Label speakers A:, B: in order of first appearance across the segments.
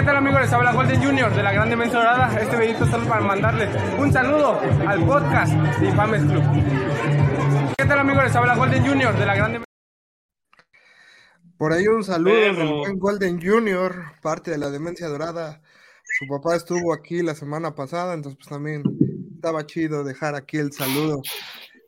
A: ¿Qué tal amigos? Les habla Golden Junior de la Grande Mensa Dorada. Este videito solo para mandarles un saludo al podcast de Infames Club. ¿Qué tal amigos? Les habla Golden Junior de la Grande
B: Por ahí un saludo del buen Golden Junior, parte de la Demencia Dorada. Su papá estuvo aquí la semana pasada, entonces pues también estaba chido dejar aquí el saludo.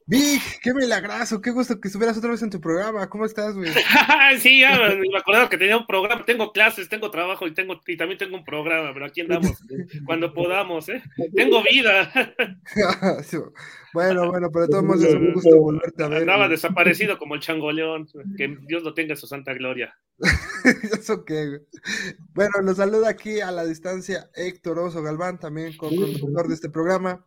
B: Vic, qué milagroso, qué gusto que estuvieras otra vez en tu programa. ¿Cómo estás, güey?
C: sí, ya me acordaba que tenía un programa, tengo clases, tengo trabajo y tengo y también tengo un programa, pero aquí andamos cuando podamos, ¿eh? Tengo vida.
B: bueno, bueno, pero de todos modos es un gusto volverte a ver.
C: Andaba desaparecido como el changoleón, que Dios lo tenga en su santa gloria.
B: Eso qué, güey. Bueno, los saluda aquí a la distancia Héctor Oso Galván, también conductor de este programa.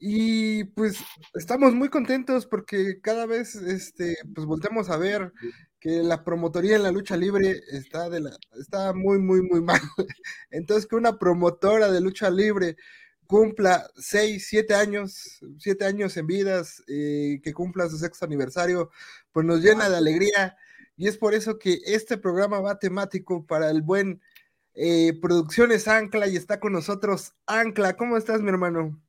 B: Y pues estamos muy contentos porque cada vez este, pues volvemos a ver que la promotoría en la lucha libre está, de la, está muy, muy, muy mal. Entonces que una promotora de lucha libre cumpla seis, siete años, siete años en vidas, eh, que cumpla su sexto aniversario, pues nos llena de alegría. Y es por eso que este programa va temático para el buen eh, Producciones Ancla y está con nosotros Ancla. ¿Cómo estás, mi hermano?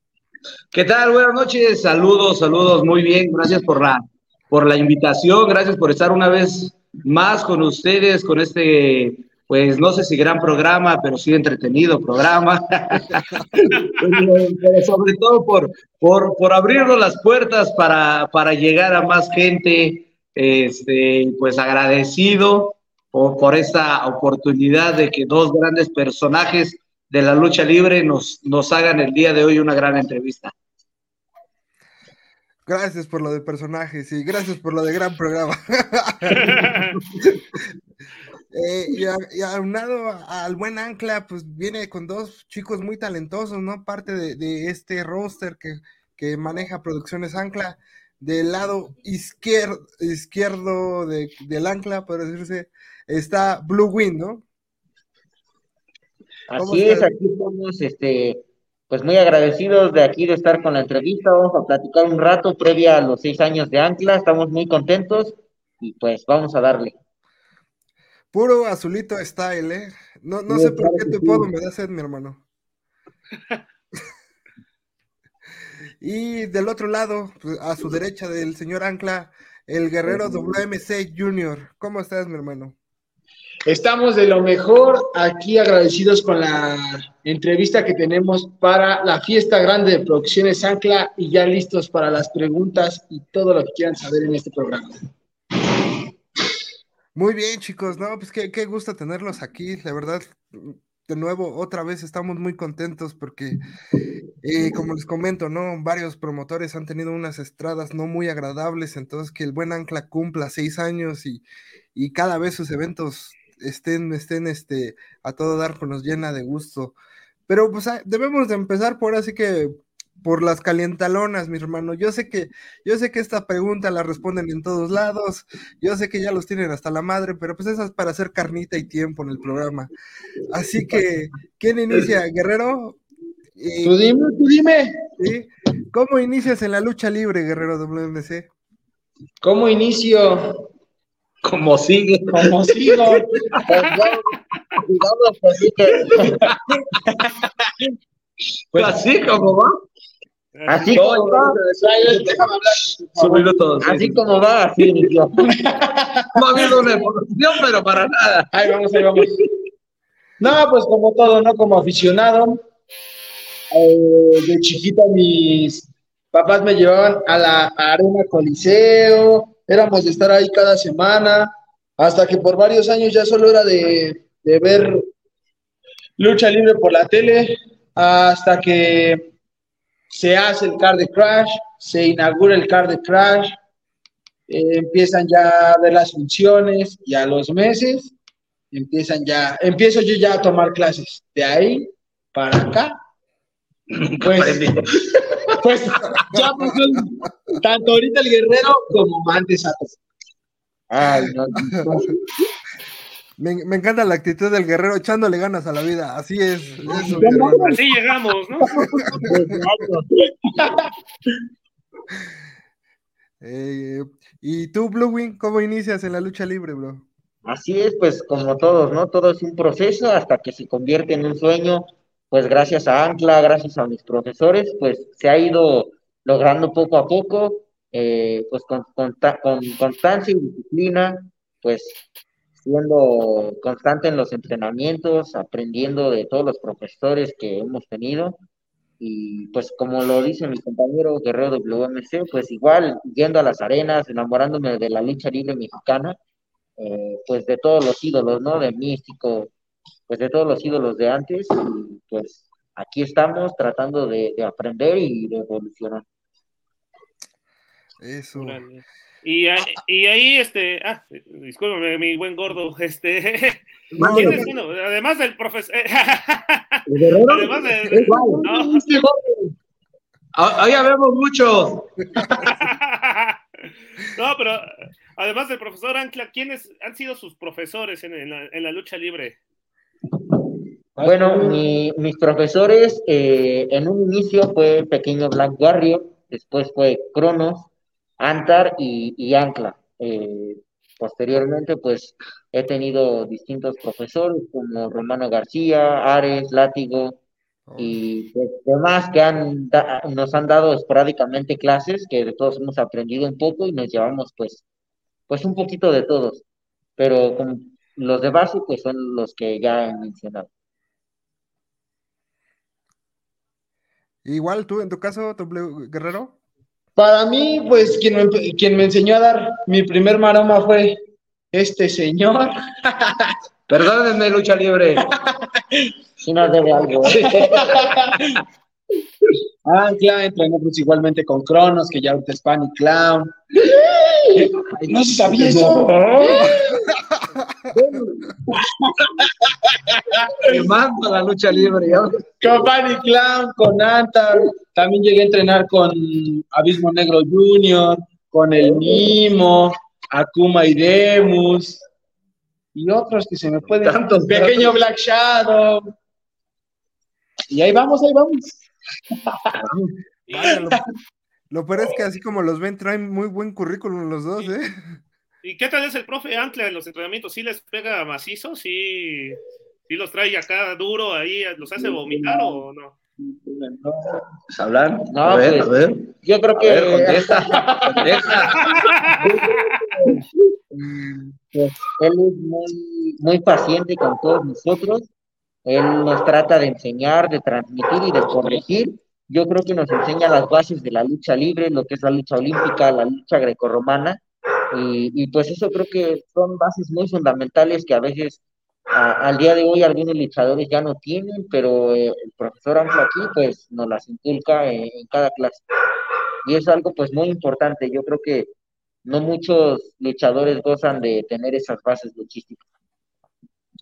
D: ¿Qué tal? Buenas noches, saludos, saludos, muy bien, gracias por la, por la invitación, gracias por estar una vez más con ustedes, con este, pues no sé si gran programa, pero sí entretenido programa, sobre todo por, por, por abrirnos las puertas para, para llegar a más gente, este, pues agradecido por, por esta oportunidad de que dos grandes personajes de la lucha libre nos, nos hagan el día de hoy una gran entrevista.
B: Gracias por lo de personajes y gracias por lo de gran programa. eh, y, aunado al buen Ancla, pues viene con dos chicos muy talentosos, ¿no? Parte de, este roster que, que, maneja Producciones Ancla. Del lado izquierdo, izquierdo de, del Ancla, por decirse, está Blue Wind, ¿no?
E: Así es, aquí estamos este, pues muy agradecidos de aquí de estar con la entrevista. Vamos a platicar un rato previa a los seis años de Ancla. Estamos muy contentos y pues vamos a darle.
B: Puro azulito style, ¿eh? No, no sé por qué tu podo me da sed, mi hermano. y del otro lado, pues, a su derecha del señor Ancla, el guerrero WMC Junior. ¿Cómo estás, mi hermano?
F: Estamos de lo mejor aquí agradecidos con la entrevista que tenemos para la fiesta grande de Producciones Ancla y ya listos para las preguntas y todo lo que quieran saber en este programa.
B: Muy bien, chicos, no, pues qué, qué gusto tenerlos aquí, la verdad, de nuevo, otra vez estamos muy contentos porque, eh, como les comento, ¿no? Varios promotores han tenido unas estradas no muy agradables, entonces que el buen Ancla cumpla seis años y, y cada vez sus eventos estén, estén este, a todo dar, pues nos llena de gusto. Pero pues ah, debemos de empezar por así que por las calientalonas, mi hermano. Yo sé que, yo sé que esta pregunta la responden en todos lados, yo sé que ya los tienen hasta la madre, pero pues esa es para hacer carnita y tiempo en el programa. Así que, ¿quién inicia? Guerrero.
F: tú dime, tú dime.
B: ¿Cómo inicias en la lucha libre, Guerrero WMC?
F: ¿Cómo inicio?
D: Como sigue.
F: Como sigo.
D: pues así como va.
E: Así como va. Así como va, así
D: No ha habido una evolución, pero para nada.
F: Ahí vamos, ahí vamos. No, pues como todo, ¿no? Como aficionado. Eh, de chiquita mis papás me llevaban a la Arena Coliseo, éramos de estar ahí cada semana, hasta que por varios años ya solo era de, ver lucha libre por la tele, hasta que se hace el card de Crash, se inaugura el card de Crash, eh, empiezan ya a ver las funciones y a los meses empiezan ya, empiezo yo ya a tomar clases. De ahí para acá, pues, pues ya pues, tanto ahorita el guerrero como antes
B: Ay, no, me, me, encanta la actitud del guerrero echándole ganas a la vida. Así es.
C: Así llegamos, ¿no?
B: eh, ¿Y tú, Blue Wing, cómo inicias en la lucha libre, bro?
E: Así es, pues como todos, ¿no? Todo es un proceso hasta que se convierte en un sueño, pues gracias a Ancla, gracias a mis profesores, pues se ha ido logrando poco a poco, eh, pues con, con, con constancia y disciplina, pues siendo constante en los entrenamientos, aprendiendo de todos los profesores que hemos tenido. Y pues como lo dice mi compañero Guerrero WMC, pues igual yendo a las arenas, enamorándome de la lucha libre mexicana, eh, pues de todos los ídolos, ¿no? De Místico, pues de todos los ídolos de antes, y pues aquí estamos tratando de, de aprender y de evolucionar.
B: Eso.
C: Y, y ahí, este, ah, discúlpame, mi buen gordo, este,
B: No,
C: ¿quién
B: no,
C: es uno? Además del profesor, además de, no.
D: Ah, Ahí vemos muchos.
C: no, pero además del profesor Ancla, ¿quiénes han sido sus profesores en, en la, en la lucha libre?
E: Bueno, mi- mis profesores eh, en un inicio fue Pequeño Black Warrior, después fue Cronos, Antar y, y Ancla. Eh, posteriormente, pues he tenido distintos profesores como Romano García, Ares, Látigo y pues, demás que han, da- nos han dado esporádicamente clases que de todos hemos aprendido un poco y nos llevamos pues, pues un poquito de todos. Pero como los de base pues son los que ya he mencionado.
B: Igual tú, en tu caso, W Guerrero.
F: Para mí, pues quien me, quien me enseñó a dar mi primer maroma fue este señor.
D: Perdónenme, lucha libre.
E: Si nos debe algo. ¿eh?
F: Ancla, entrenó pues igualmente con Cronos, que ya ahorita es Pan y Clown. No se sabía eso.
D: Quemando la lucha libre.
F: Con Pan y Clown, con Antar. También llegué a entrenar con Abismo Negro Junior, con el Mimo, Akuma y Demus. Y otros que se me pueden.
D: Tantos,
F: Pequeño Black Shadow. Y ahí vamos, ahí vamos.
B: Lo, peor es que así como los ven, traen muy buen currículum los dos, ¿eh?
C: ¿Y qué tal es el profe Ancla en los entrenamientos? ¿Sí les pega macizo? ¿Sí, sí los trae acá duro ahí? ¿Los hace vomitar o no?
D: ¿Pues hablar?
E: No,
D: a ver,
E: pues,
D: a ver.
E: Yo creo
D: A
E: que
D: ver, contesta. contesta.
E: Pues, él es muy, muy paciente con todos nosotros. Él nos trata de enseñar, de transmitir y de corregir. Yo creo que nos enseña las bases de la lucha libre, lo que es la lucha olímpica, la lucha grecorromana. Y, y pues eso creo que son bases muy fundamentales que a veces a- al día de hoy algunos luchadores ya no tienen, pero eh, el profesor Ancla aquí pues nos las inculca en, en cada clase. Y es algo pues muy importante. Yo creo que no muchos luchadores gozan de tener esas bases luchísticas.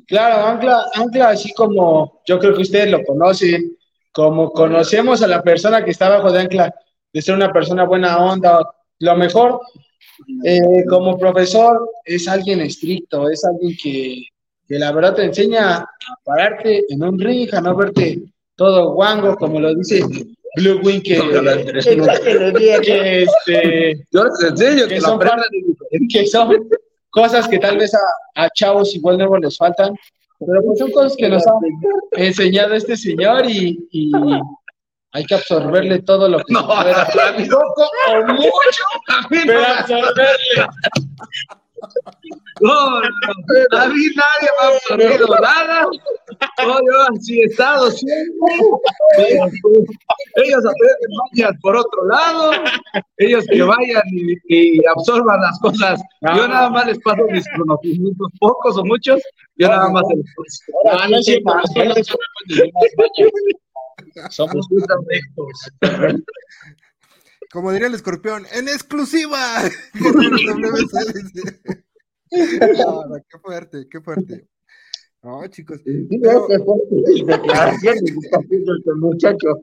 F: Claro, Ancla, Ancla, así como yo creo que ustedes lo conocen, como conocemos a la persona que está bajo de Ancla, de ser una persona buena onda, lo mejor, eh, como profesor, es alguien estricto, es alguien que, que la verdad te enseña a pararte en un ring, a no verte todo guango, como lo dice Blue Wing, que, que, este,
D: Yo les enseño que
F: son, que son cosas que tal vez a, a chavos igual nuevos les faltan, pero pues son cosas que nos ha enseñado este señor y, y hay que absorberle todo lo que
D: No,
F: se pueda.
D: a mí no.
F: Poco o mucho, pero absorberle.
D: No, no, a mí nadie me ha absorbido nada. No, yo así he estado siempre. Ellos, aprenden mañas por otro lado. Ellos que vayan y, y absorban las cosas. Yo nada más les paso mis conocimientos, pocos o muchos. Yo nada más los paso.
F: Ah. Somos.
B: Como diría el escorpión, ¡en exclusiva! No, no, qué fuerte, qué fuerte. No, chicos.
E: Sí,
B: Pero-
E: este muchacho.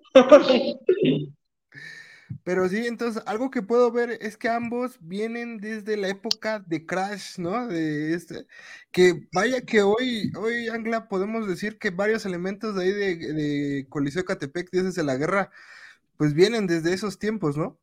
B: Pero sí, entonces, algo que puedo ver es que ambos vienen desde la época de Crash, ¿no? De este, que vaya que hoy, hoy, Angla, podemos decir que varios elementos de ahí de, de Coliseo Catepec, dioses de la guerra, pues vienen desde esos tiempos, ¿no?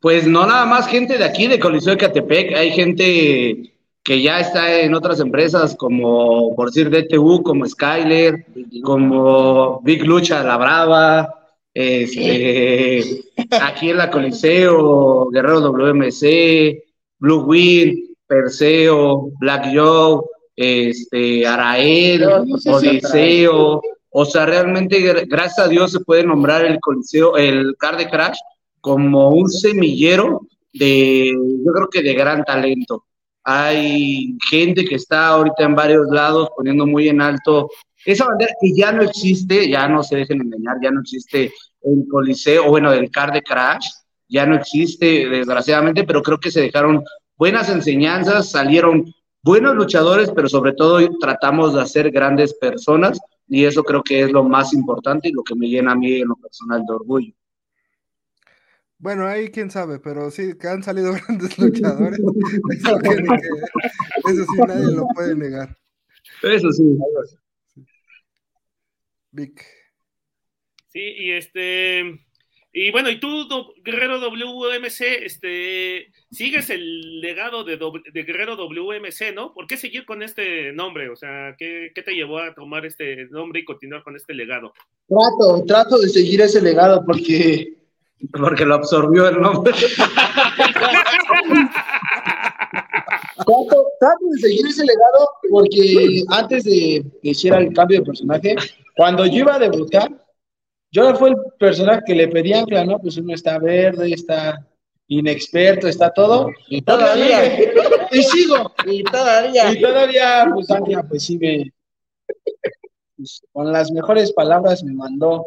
D: Pues no nada más gente de aquí, de Coliseo de Catepec, hay gente que ya está en otras empresas como, por decir, DTU, como Skyler, como Big Lucha La Brava, este, aquí en la Coliseo, Guerrero WMC, Blue Wind, Perseo, Black Joe, este, Arael, Odiseo, o sea, realmente, gracias a Dios, se puede nombrar el Coliseo, el Car de Crash, como un semillero de, yo creo que de gran talento. Hay gente que está ahorita en varios lados poniendo muy en alto esa bandera que ya no existe, ya no se dejen engañar, ya no existe el Coliseo, bueno, el Car de Crash, ya no existe, desgraciadamente, pero creo que se dejaron buenas enseñanzas, salieron buenos luchadores, pero sobre todo tratamos de hacer grandes personas, y eso creo que es lo más importante y lo que me llena a mí en lo personal de orgullo.
B: Bueno, ahí quién sabe, pero sí que han salido grandes luchadores. Eso, eso sí, nadie lo puede negar.
D: Eso sí.
B: Vic.
C: Sí, y este. Y bueno, y tú, Guerrero WMC, este, sigues el legado de, de, Guerrero WMC, ¿no? ¿Por qué seguir con este nombre? O sea, ¿qué, ¿qué, te llevó a tomar este nombre y continuar con este legado?
F: Trato, trato de seguir ese legado porque...
D: Porque lo absorbió el nombre.
F: trato, de seguir ese legado porque antes de que hiciera el cambio de personaje, cuando yo iba a debutar, yo fue el personaje que le pedí ancla, ¿no? Pues uno está verde, está inexperto, está todo.
E: Y todavía.
F: Y sigo.
E: Y todavía.
F: Y todavía, pues pues sí me. Pues, con las mejores palabras me mandó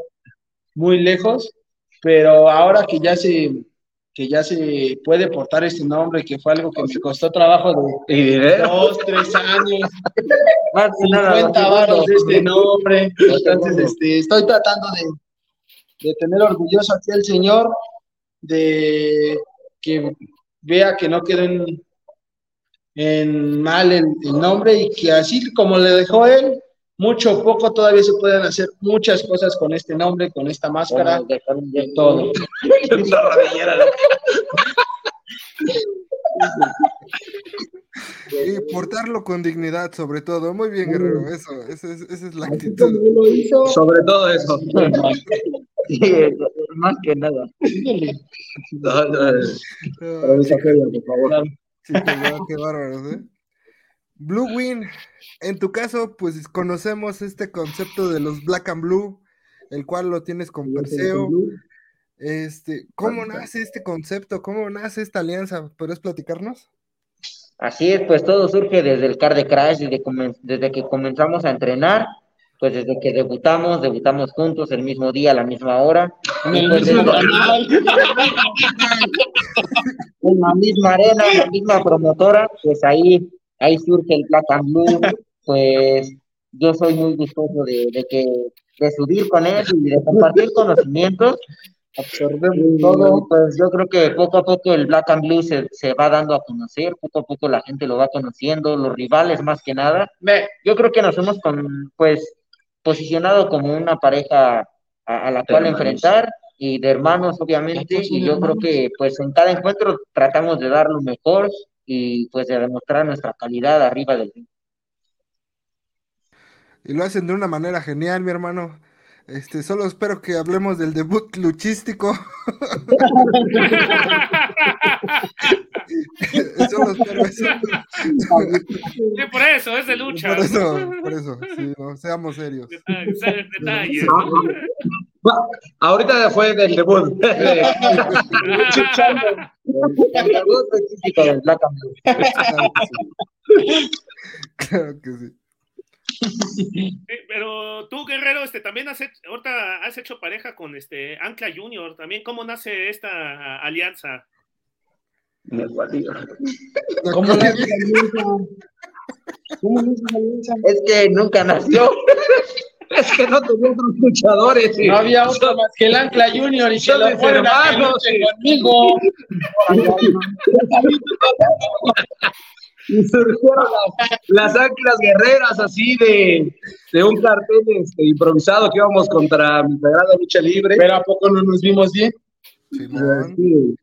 F: muy lejos, pero ahora que ya se que ya se puede portar este nombre, que fue algo que me costó trabajo de dos, tres años, más de 50 varos de este nombre. Entonces, este, estoy tratando de, de tener orgulloso aquí al Señor, de que vea que no queden en, mal el, el, nombre y que así como le dejó él, mucho o poco todavía se pueden hacer muchas cosas con este nombre, con esta máscara, de todo.
B: y portarlo con dignidad, sobre todo. Muy bien, Guerrero, eso, esa es, esa es la actitud.
D: Sobre todo eso.
E: Sí, más que nada.
D: No, no, no. por favor.
B: Sí, qué bárbaros, ¿eh? Blue Win, en tu caso, pues conocemos este concepto de los Black and Blue, el cual lo tienes con Perseo. Este, ¿cómo nace este concepto? ¿Cómo nace esta alianza? ¿Puedes platicarnos?
E: Así es, pues todo surge desde el Car de Crash, desde, desde que comenzamos a entrenar, pues desde que debutamos, debutamos juntos el mismo día, a la misma hora. En, pues en la misma arena, en la misma promotora, pues ahí ahí surge el Black and Blue, pues yo soy muy gustoso de, de, que, de subir con él y de compartir conocimientos, absorbemos todo, pues yo creo que poco a poco el Black and Blue se, se, va dando a conocer, poco a poco la gente lo va conociendo, los rivales más que nada, yo creo que nos hemos con, pues posicionado como una pareja a, a la cual enfrentar y de hermanos obviamente y yo creo que pues en cada encuentro tratamos de dar lo mejor y pues de demostrar nuestra calidad arriba del.
B: Y lo hacen de una manera genial, mi hermano. Este, solo espero que hablemos del debut luchístico. solo espero eso.
C: Sí, por eso, es de lucha.
B: Por eso, por eso, sí, no, seamos serios.
C: Detalles, detalles.
D: Ahorita fue del debut.
E: el debut luchístico del Black and Blue.
B: Claro que sí.
C: Sí, pero tú, Guerrero, este, también has hecho, ahorita has hecho pareja con este Ancla Junior, también, ¿cómo nace esta alianza?
F: ¿Cómo nace alianza? ¿Cómo nace la alianza?
E: Es que nunca nació.
D: Es que no tenía otros luchadores.
F: No había otro más que el Ancla Junior y que lo fueron a conmigo.
D: y surgieron las, las anclas guerreras así de, de un cartel este, improvisado que íbamos contra mi sagrada lucha libre.
F: Pero ¿a poco no nos vimos bien?
D: Sí.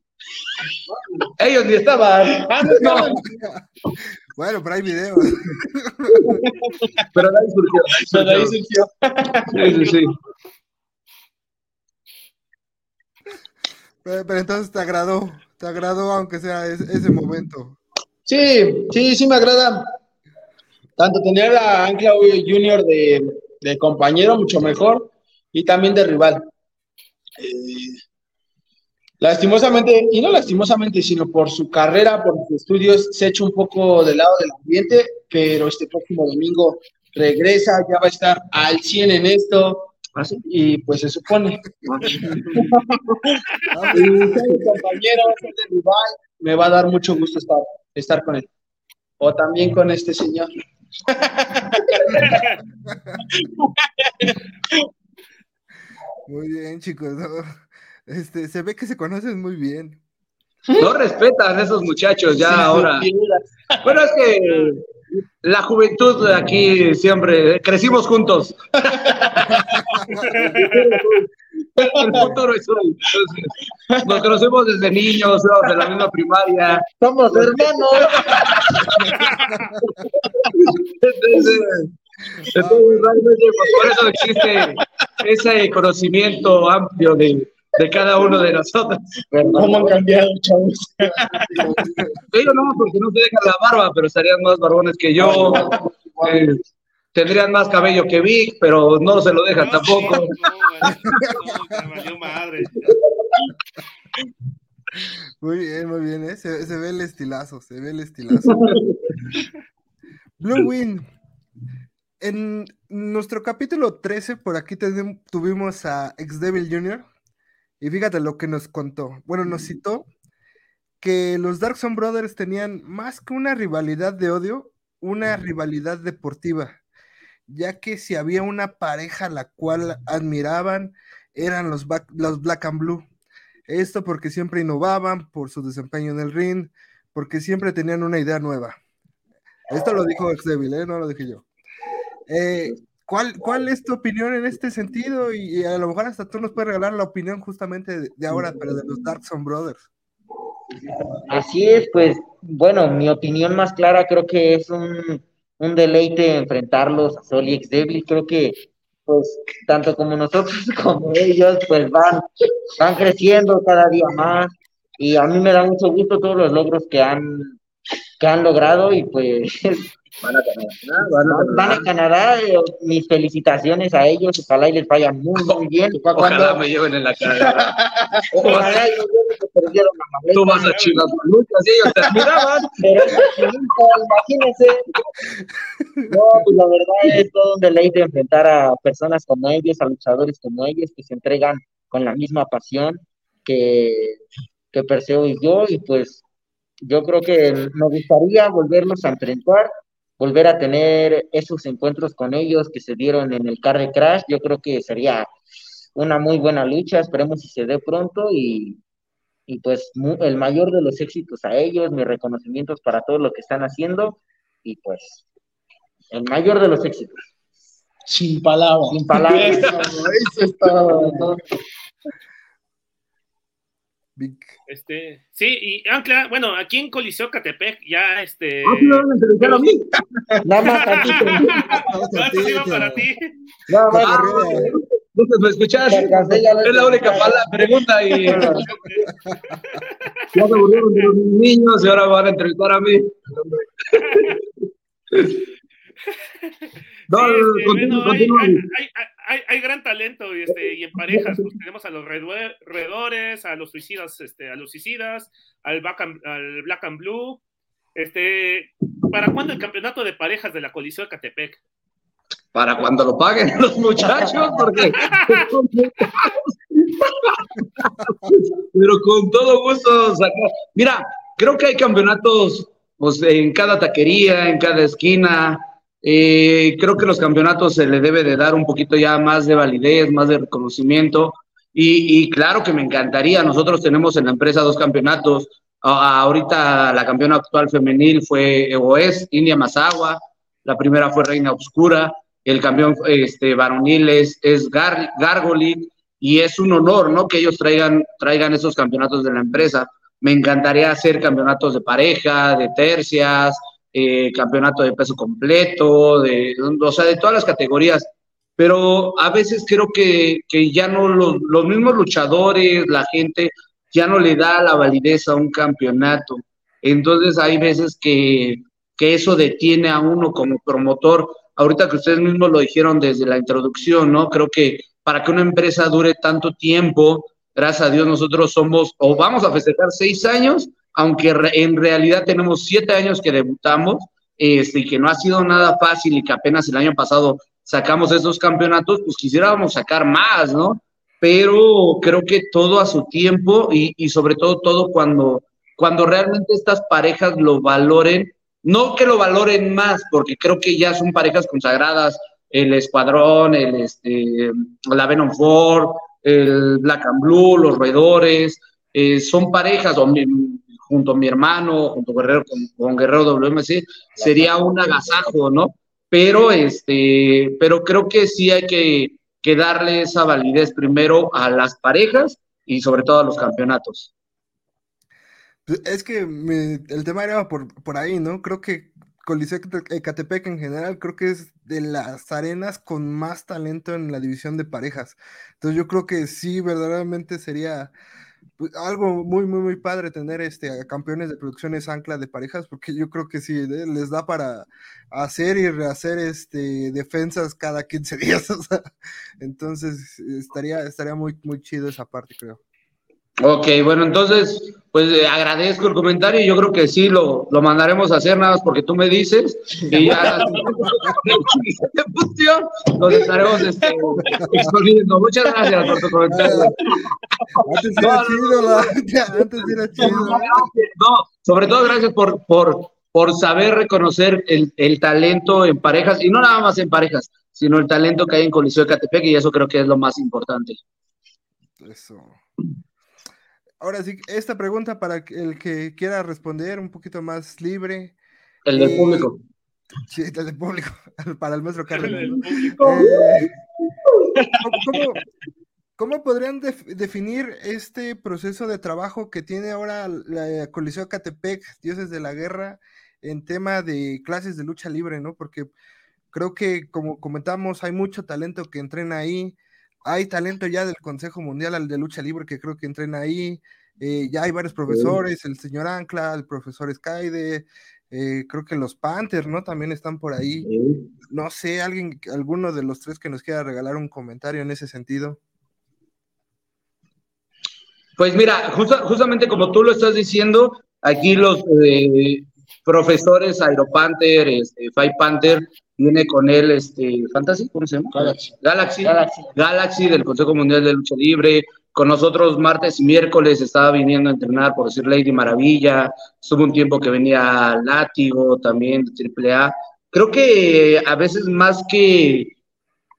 D: Ellos ni estaban.
F: No estaban.
B: Bueno, pero hay videos.
D: pero de ahí surgió.
F: Pero de ahí surgió.
D: Sí, sí, sí.
B: Pero, pero entonces te agradó, te agradó aunque sea es- ese momento.
F: Sí, sí, sí me agrada. Tanto tener a Ancla Junior de, compañero, mucho mejor, y también de rival. Eh, lastimosamente, y no lastimosamente, sino por su carrera, por sus estudios, se ha hecho un poco del lado del ambiente, pero este próximo domingo regresa, ya va a estar al 100 en esto, y pues se supone. Compañero, rival, me va a dar mucho gusto estar, estar con él. O también con este señor.
B: Muy bien, chicos. ¿no? Este, se ve que se conocen muy bien.
D: No respetan a esos muchachos ya ahora. Bueno, es que la juventud de aquí siempre crecimos juntos. El futuro es hoy. Entonces, nos conocemos desde niños, éramos de la misma primaria.
E: Somos hermanos.
D: Entonces, entonces, realmente, pues, por eso existe ese conocimiento amplio de, de cada uno de nosotros.
F: ¿Cómo han cambiado, chavos?
D: Ellos no, porque no se dejan la barba, pero estarían más barbones que yo. Eh, tendrían más cabello que Vic, pero no se lo dejan tampoco.
C: No, no, me valió madre.
B: Muy bien, muy bien, ¿eh? Se, se ve el estilazo, se ve el estilazo. Blue Win. En nuestro capítulo 13, por aquí tuvimos a Ex Devil Jr. Y fíjate lo que nos contó. Bueno, nos citó que los Darkson Brothers tenían más que una rivalidad de odio, una rivalidad deportiva, ya que si había una pareja la cual admiraban, eran los, los Black and Blue. Esto porque siempre innovaban por su desempeño en el ring, porque siempre tenían una idea nueva. Esto lo dijo Devil, ¿eh? no lo dije yo. Eh, ¿cuál, ¿Cuál es tu opinión en este sentido? Y, y a lo mejor hasta tú nos puedes regalar la opinión justamente de, de ahora, pero de los Darkson Brothers.
E: Así es, pues, bueno, mi opinión más clara creo que es un, un deleite enfrentarlos a Sol y Ex. Creo que, pues, tanto como nosotros como ellos, pues van, van creciendo cada día más. Y a mí me da mucho gusto todos los logros que han, que han logrado y pues
D: Van a ganar, van a
E: van
D: ganar.
E: a Canadá. eh, mis felicitaciones a ellos, ojalá y les vaya muy, muy bien.
D: Ojalá me lleven en la cara.
E: Ojalá y no que perdieron la maleta.
D: Tú vas a Chivas Malucas y ellos te admiraban.
E: Pero imagínense. No, pues la verdad es todo un deleite enfrentar a personas como ellos, a luchadores como ellos, que se entregan con la misma pasión que, que Perseo y yo, y pues yo creo que me gustaría volverlos a enfrentar, volver a tener esos encuentros con ellos que se dieron en el Car de Crash, yo creo que sería una muy buena lucha, esperemos si se dé pronto y, y pues el mayor de los éxitos a ellos, mis reconocimientos para todo lo que están haciendo y pues el mayor de los éxitos.
F: Sin palabras.
E: Sin palabras.
F: Eso, eso es todo.
B: Vic.
C: Este, sí, y Ancla, bueno, aquí en Coliseo Catepec ya este.
D: Ah, sí, me a mí.
E: Nada más tantito.
C: No, para ti.
E: Nada más.
D: Ah, Entonces, ¿me escuchas? Es la única pala- pregunta y ya se de los niños y ahora van a entrevistar a mí.
C: Este, bueno, hay,
D: continúa.
C: hay- hay- hay- hay gran talento y, este, y en parejas pues, tenemos a los redue- redores, a los suicidas, este, a los suicidas, al Black and, al Black and Blue. Este, ¿para cuándo el campeonato de parejas de la Coliseo de Catepec?
D: Para cuando lo paguen los muchachos, porque. Pero con todo gusto sacar. Mira, creo que hay campeonatos pues, en cada taquería, en cada esquina. Eh, creo que los campeonatos se le debe de dar un poquito ya más de validez, más de reconocimiento. Y, y claro que me encantaría. Nosotros tenemos en la empresa dos campeonatos. A- ahorita la campeona actual femenil fue o es India Mazagua. La primera fue Reina Obscura. El campeón este, varonil es, es Gar, Gargoli. Y es un honor, ¿no? Que ellos traigan, traigan esos campeonatos de la empresa. Me encantaría hacer campeonatos de pareja, de tercias, eh, campeonato de peso completo, de, o sea, de todas las categorías. Pero a veces creo que, ya no los, los mismos luchadores, la gente, ya no le da la validez a un campeonato. Entonces hay veces que, que eso detiene a uno como promotor. Ahorita que ustedes mismos lo dijeron desde la introducción, ¿no? Creo que para que una empresa dure tanto tiempo, gracias a Dios nosotros somos o vamos a festejar seis años, aunque en realidad tenemos siete años que debutamos este, y que no ha sido nada fácil y que apenas el año pasado sacamos esos campeonatos, pues quisiéramos sacar más, ¿no? Pero creo que todo a su tiempo y, sobre todo todo cuando cuando realmente estas parejas lo valoren, no que lo valoren más, porque creo que ya son parejas consagradas, el Escuadrón, el, este, la Venom Ford, el Black and Blue, los Roedores, eh, son parejas, junto a mi hermano, junto a Guerrero, con, Guerrero WMC, sería un agasajo, ¿no? Pero, este, pero creo que sí hay que, que darle esa validez primero a las parejas y sobre todo a los campeonatos.
B: Pues, es que el tema era por, por ahí, ¿no? Creo que Coliseo Ecatepec en general, creo que es de las arenas con más talento en la división de parejas. Entonces yo creo que sí, verdaderamente sería algo muy, muy, muy padre tener este, a campeones de producciones ancla de parejas, porque yo creo que sí, les da para hacer y rehacer este, defensas cada 15 días. entonces estaría, estaría muy, muy chido esa parte, creo.
D: Ok, bueno, entonces, pues eh, agradezco el comentario y yo creo que sí lo, lo mandaremos a hacer nada más porque tú me dices y ya nos estaremos este, exponiendo. Muchas gracias por tu comentario. Antes era chido, antes era chido. No, sobre todo gracias por, por, por saber reconocer el, el talento en parejas y no nada más en parejas, sino el talento que hay en Coliseo de Catepec y eso creo que es lo más importante.
B: Eso. Ahora sí, esta pregunta para el que quiera responder un poquito más libre.
D: El del público.
B: Sí, el del público, para el maestro Carlos. Eh, ¿cómo, podrían definir este proceso de trabajo que tiene ahora la Coliseo Catepec, Dioses de la Guerra, en tema de clases de lucha libre, ¿no? Porque creo que, como comentamos, hay mucho talento que entrena ahí hay talento ya del Consejo Mundial de Lucha Libre que creo que entrena ahí. Eh, ya hay varios profesores, el señor Ancla, el profesor Skyde, eh, creo que los Panthers, ¿no? También están por ahí. No sé, alguien, alguno de los tres que nos quiera regalar un comentario en ese sentido.
D: Pues mira, justamente como tú lo estás diciendo, aquí los eh, profesores Aeropanther, este, Five Panther, viene con él este Fantasy, ¿cómo se llama? Galaxy. Galaxy. Galaxy. del Consejo Mundial de Lucha Libre. Con nosotros martes y miércoles estaba viniendo a entrenar, por decir Lady Maravilla. Estuvo un tiempo que venía Látigo también de AAA. Creo que a veces más que,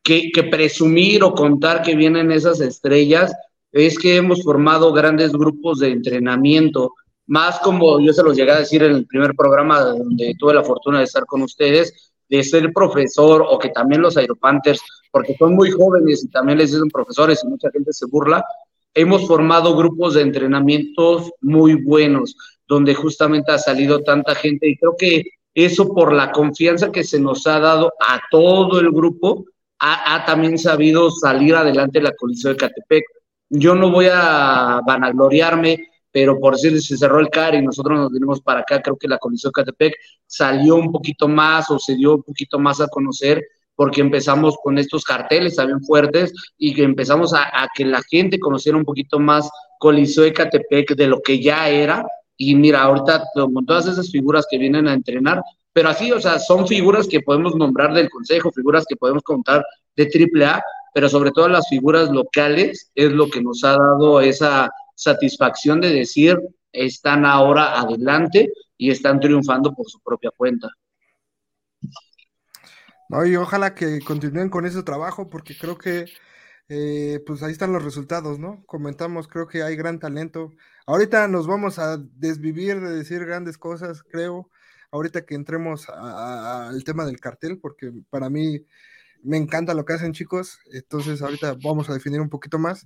D: que, que presumir o contar que vienen esas estrellas, es que hemos formado grandes grupos de entrenamiento más como yo se los llegué a decir en el primer programa donde tuve la fortuna de estar con ustedes, de ser profesor o que también los Aeropanthers, porque son muy jóvenes y también les dicen profesores y mucha gente se burla, hemos formado grupos de entrenamientos muy buenos, donde justamente ha salido tanta gente y creo que eso por la confianza que se nos ha dado a todo el grupo, ha, también sabido salir adelante la Coliseo de Catepec. Yo no voy a vanagloriarme, pero por decir, se cerró el CAR y nosotros nos vinimos para acá, creo que la Coliseo Catepec salió un poquito más o se dio un poquito más a conocer porque empezamos con estos carteles también fuertes y que empezamos a, que la gente conociera un poquito más Coliseo de Catepec de lo que ya era. Y mira, ahorita con todas esas figuras que vienen a entrenar, pero así, o sea, son figuras que podemos nombrar del Consejo, figuras que podemos contar de AAA, pero sobre todo las figuras locales es lo que nos ha dado esa satisfacción de decir, están ahora adelante y están triunfando por su propia cuenta.
B: No, y ojalá que continúen con ese trabajo porque creo que eh, pues ahí están los resultados, ¿no? Comentamos, creo que hay gran talento. Ahorita nos vamos a desvivir de decir grandes cosas, creo, ahorita que entremos al tema del cartel, porque para mí me encanta lo que hacen chicos, entonces ahorita vamos a definir un poquito más.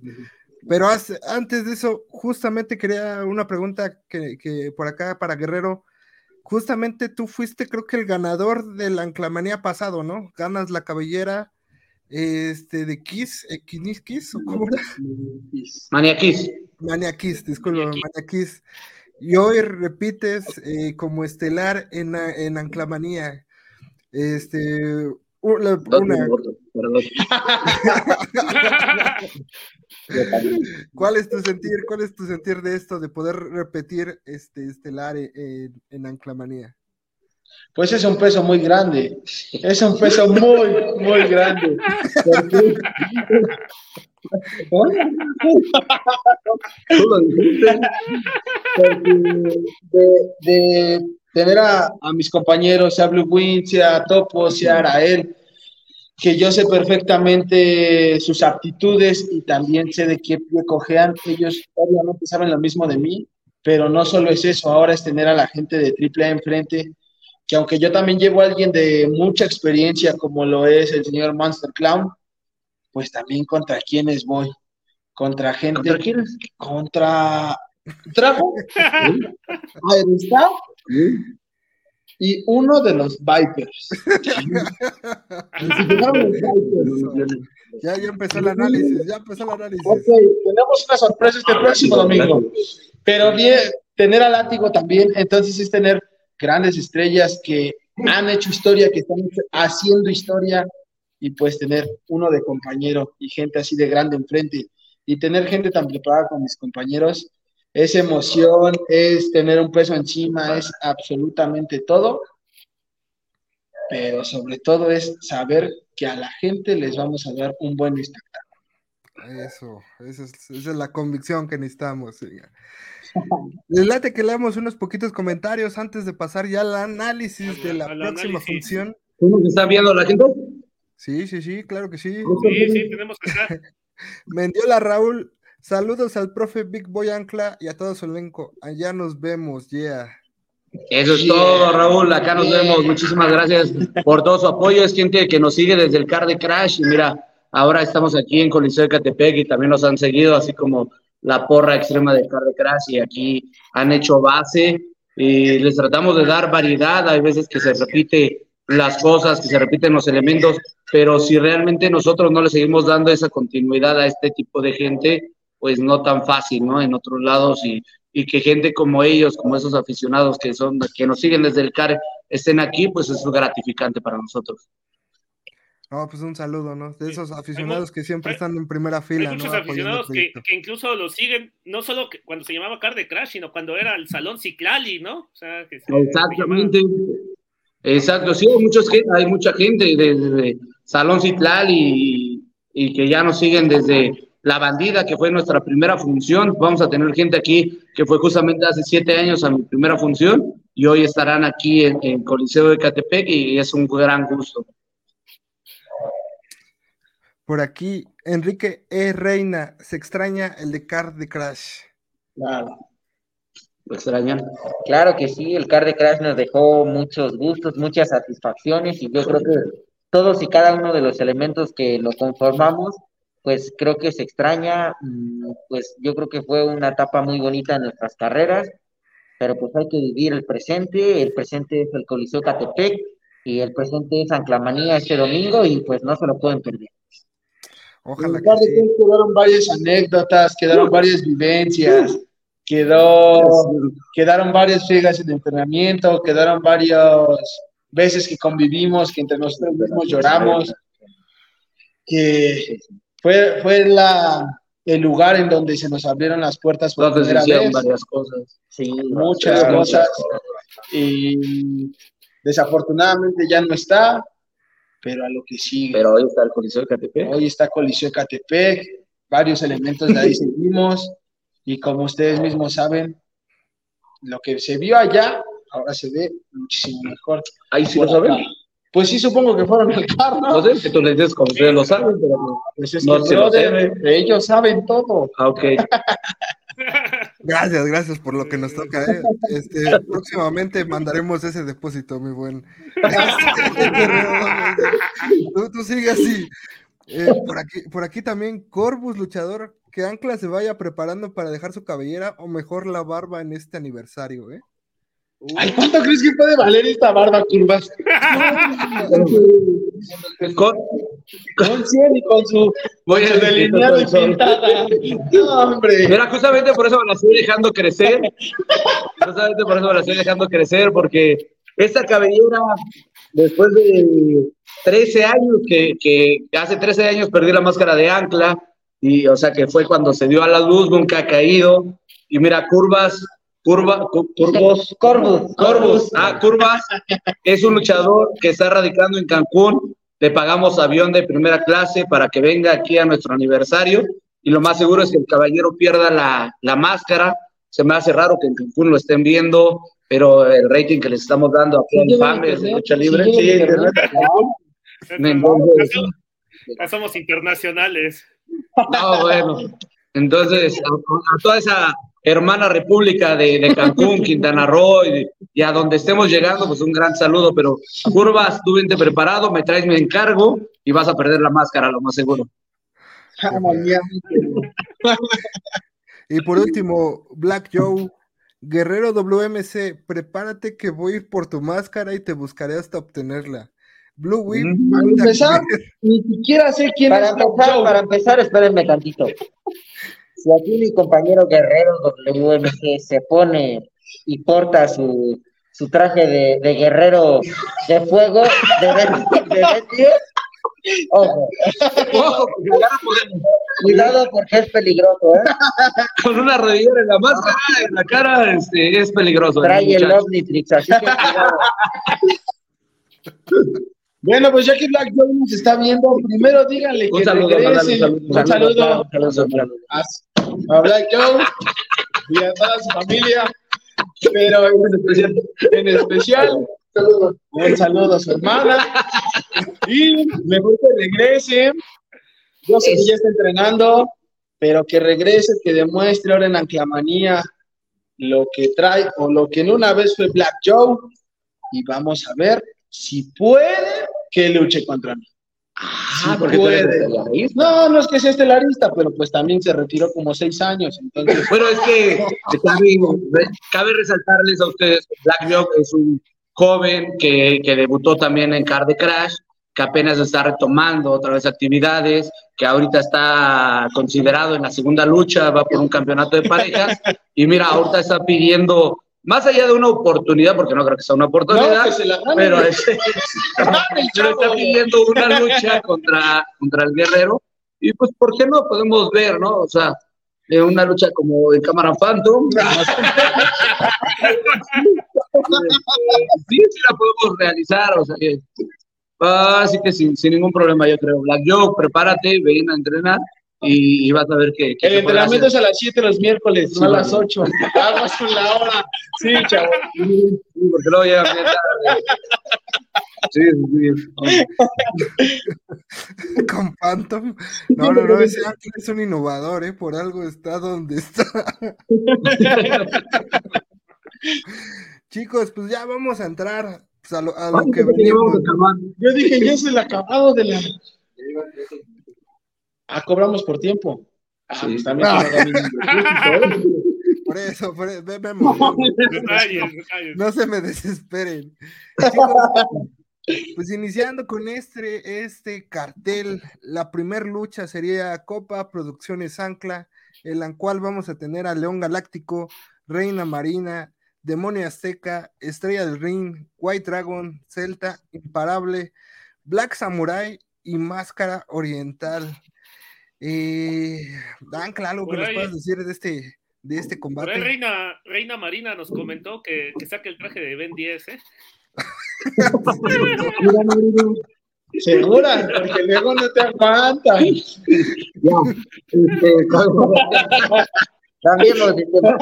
B: Pero antes de eso, justamente quería una pregunta que, por acá para Guerrero. justamente tú fuiste, creo que el ganador de la anclamanía pasado, ¿no? Ganas la cabellera este, de Kiss, eh, Kiss, Kiss, ¿o cómo era?
D: Maniaquis.
B: Maniaquis, disculpa, Maniaquis. Y hoy repites eh, como estelar en, en Anclamanía. Este, una, una... ¿Cuál es tu sentir? ¿Cuál es tu sentir de esto, de poder repetir este estelar en, en Anclamanía?
F: Pues es un peso muy grande, es un peso muy, muy grande. de, tener a, mis compañeros, sea Blue Wing, sea Topo, sea Arael, que yo sé perfectamente sus aptitudes y también sé de qué pie cojean. Ellos obviamente saben lo mismo de mí, pero no solo es eso, ahora es tener a la gente de AAA enfrente, que aunque yo también llevo a alguien de mucha experiencia, como lo es el señor Monster Clown, pues también contra quienes voy. Contra gente.
D: ¿Contra quiénes?
F: Contra. Está. Y uno de los Vipers.
B: ya, ya empezó el análisis, ya empezó el análisis.
F: Ok, tenemos una sorpresa este próximo domingo. Pero bien, tener a látigo también, entonces es tener grandes estrellas que han hecho historia, que están haciendo historia, y pues tener uno de compañero y gente así de grande enfrente, y tener gente tan preparada con mis compañeros, es emoción, es tener un peso encima, es absolutamente todo, pero sobre todo es saber que a la gente les vamos a dar un buen espectáculo.
B: Eso, esa es, la convicción que necesitamos. Les late que leamos unos poquitos comentarios antes de pasar ya al análisis de la próxima función.
D: ¿Cómo se está viendo la gente?
B: Sí, sí, sí, claro que sí.
C: Sí, sí, tenemos que estar.
B: Mendiola Raúl, saludos al profe Big Boy Ancla y a todo su elenco. Allá nos vemos, yeah.
D: Eso es todo, Raúl. Acá nos vemos. Muchísimas gracias por todo su apoyo. Es gente que nos sigue desde el Car de Crash. Y mira, Ahora estamos aquí en Coliseo de Catepec y también nos han seguido, así como la porra extrema de Carre Crash y aquí han hecho base y les tratamos de dar variedad. Hay veces que se repite las cosas, que se repiten los elementos, pero si realmente nosotros no le seguimos dando esa continuidad a este tipo de gente, pues no tan fácil, ¿no? En otros lados y, y que gente como ellos, como esos aficionados que son, que nos siguen desde el CAR, estén aquí, pues es gratificante para nosotros.
B: No, pues un saludo, ¿no? De esos aficionados que siempre están en primera fila.
C: Hay muchos aficionados que, incluso lo siguen, no solo cuando se llamaba Car de Crash, sino cuando era el Salón Ciclali, ¿no? O sea, que
D: Exactamente. Exacto, sí, hay, muchos, hay mucha gente desde Salón Ciclali y, que ya nos siguen desde La Bandida, que fue nuestra primera función. Vamos a tener gente aquí que fue justamente hace siete años a mi primera función y hoy estarán aquí en, en Coliseo de Catepec y es un gran gusto.
B: Por aquí, Enrique E. Reina, se extraña el de Card de Crash.
D: Claro. ¿Lo extrañan?
E: Claro que sí, el Card de Crash nos dejó muchos gustos, muchas satisfacciones y yo creo que todos y cada uno de los elementos que lo conformamos, pues creo que se extraña, mm, pues yo creo que fue una etapa muy bonita en nuestras carreras, pero pues hay que vivir el presente, el presente es el Coliseo Catepec y el presente es Anclamanía este domingo y pues no se lo pueden perder.
F: Ojalá que sí. quedaron varias anécdotas, quedaron varias vivencias, quedó, quedaron varias fiegas en entrenamiento, quedaron varias veces que convivimos, que entre nosotros mismos lloramos, que fue, fue la, el lugar en donde se nos abrieron las puertas
D: por primera vez. varias cosas.
F: Sí, muchas cosas. Y desafortunadamente ya no está, pero a lo que sigue.
D: Pero hoy está el Coliseo de Catepec.
F: Hoy está Coliseo de Catepec, varios elementos de ahí seguimos, y como ustedes mismos saben, lo que se vio allá, ahora se ve muchísimo mejor.
D: Ahí sí lo saben.
F: Pues sí, supongo que fueron al carro.
D: No sé, tú les dices como ustedes lo saben, pero
F: pues es no que, ellos saben todo.
D: Ah, ok.
B: Gracias, gracias por lo que nos toca. ¿eh? Este, próximamente mandaremos ese depósito, mi buen. tú, tú sigue así. Eh, por, aquí, por aquí también, Corbus, luchador, que Ancla se vaya preparando para dejar su cabellera o mejor la barba en este aniversario, ¿eh?
F: Ay, ¿cuánto crees que puede valer esta barba, curvas?
D: Con-
F: Con 100 y con su,
D: Voy a
F: su delineado y pintada. No, hombre.
D: Mira, justamente por eso me la estoy dejando crecer. Justamente por eso me la estoy dejando crecer, porque esta cabellera, después de 13 años, que, que hace 13 años perdí la máscara de ancla, y o sea que fue cuando se dio a la luz, nunca ha caído. Y mira, curvas, curva, cu- curvos,
E: Corvus.
D: Corvus, ah, Curvas, es un luchador que está radicando en Cancún. Le pagamos avión de primera clase para que venga aquí a nuestro aniversario. Y lo más seguro es que el caballero pierda la, la máscara. Se me hace raro que en Cancún lo estén viendo, pero el rating que les estamos dando aquí en Fames de Lucha Libre.
F: Sí,
D: Sí, entonces,
C: Ya somos internacionales.
D: no, bueno. Entonces, a, a toda esa hermana república de, de Cancún, Quintana Roo y, y a donde estemos llegando, pues un gran saludo. Pero curvas, tú vente preparado, me traes mi encargo y vas a perder la máscara, lo más seguro.
B: Y por último, Black Joe, Guerrero WMC, prepárate que voy a ir por tu máscara y te buscaré hasta obtenerla. Blue Whip,
D: Mm.
F: Para empezar, ni siquiera sé quién
E: Para
F: es Black
E: empezar,
F: Joe.
E: para empezar, espérenme tantito. Si aquí mi compañero guerrero WMG se pone y porta su, su traje de, de guerrero de fuego de de Ben 10, ojo,
D: Ojo,
E: cuidado porque es peligroso, ¿eh?
D: Con una rodillera en la máscara, en la cara, este, es peligroso.
E: Trae el
D: muchacho.
E: Omnitrix, así que cuidado.
F: Bueno, pues ya que Black Joe nos está viendo, primero díganle
D: Un
F: que
D: saludo,
F: regrese.
D: un saludo.
F: Un saludo
D: Un saludo.
F: A, Black Joe y a toda su familia, pero en especial, en especial un saludo a su hermana y mejor que regrese. Yo sé que ya está entrenando, pero que regrese, que demuestre ahora en Anclamanía lo que trae o lo que en una vez fue Black Joe y vamos a ver si puede que luche contra mí.
D: Ah,
F: Sí puede. No, no es que sea estelarista, pero pues también se retiró como seis años, entonces
D: Bueno, es que cabe, cabe resaltarles a ustedes que Black Jock es un joven que, que debutó también en Car de Crash, que apenas está retomando otra vez actividades, que ahorita está considerado en la segunda lucha, va por un campeonato de parejas, y mira, ahorita está pidiendo, más allá de una oportunidad, porque no creo que sea una
F: no,
D: oportunidad,
F: gane.
D: pero,
F: el
D: pero está pidiendo una lucha contra, contra el guerrero, y pues, ¿por qué no? Podemos ver, ¿no? O sea, eh, una lucha como en Cámara Phantom. sí, sí la podemos realizar, o sea ah, Así que sin, sin ningún problema, yo creo. Black Joe, prepárate, ven a entrenar y, y vas a ver que. que
F: El entrenamiento es a las 7 los miércoles,
D: Sí,
F: no a las 8. Aguas con la hora. Sí, chavo.
D: Sí, porque luego llega bien tarde. Sí, sí, sí.
B: con Phantom. No, no, no, ese Ángel es un innovador, ¿eh? Por algo está donde está. Chicos, pues ya vamos a entrar pues, a lo, a lo que venimos.
F: Yo dije, ya es el acabado de la. Ah, cobramos por tiempo. Ah,
D: Sí.
F: pues también
B: Ah.
F: no
B: Por eso, por eso, ve- vemos.
C: Detalles, detalles.
B: No se me desesperen. Pues iniciando con este, este cartel, la primer lucha sería Copa Producciones Ancla, en la cual vamos a tener a León Galáctico, Reina Marina, Demonio Azteca, Estrella del Ring, White Dragon, Celta, Imparable, Black Samurai y Máscara Oriental. Eh, Ancla, algo que nos puedas decir de este, de este
C: Por ahí
B: combate.
C: Reina, Reina Marina nos comentó que, que saque el traje de Ben 10, ¿eh?
F: Segura, porque luego no te aguanta.
D: Ya. Este,
E: tema.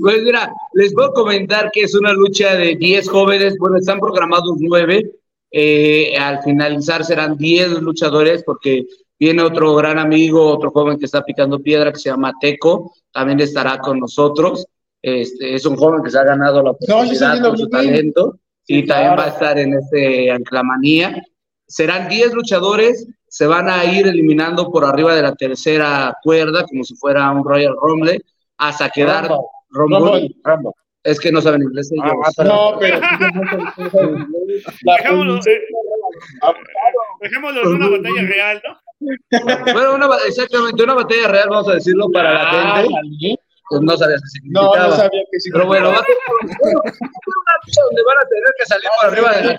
D: Pues mira, les puedo comentar que es una lucha de 10 jóvenes, bueno, están programados 9, eh, al finalizar serán 10 luchadores porque viene otro gran amigo, otro joven que está picando piedra que se llama Teco, también estará con nosotros, este, es un joven que se ha ganado la
F: No,
D: oportunidad por su talento y también va a estar en este Anclamanía. Serán 10 luchadores, se van a ir eliminando por arriba de la tercera cuerda, como si fuera un Royal Rumble, hasta quedar
E: Rumble.
D: Rumble,
E: Rumble.
D: Es que no saben inglés ellos.
F: Ah, no, pero.
C: Dejémoslo, eh, dejémoslo en una batalla real, ¿no?
D: Bueno, una, exactamente, una batalla real, vamos a decirlo para la gente. Pues no sabías qué
F: No,
D: significaba.
F: no sabía que sí.
D: Pero bueno, va a ser una lucha donde van a tener que salir por arriba de la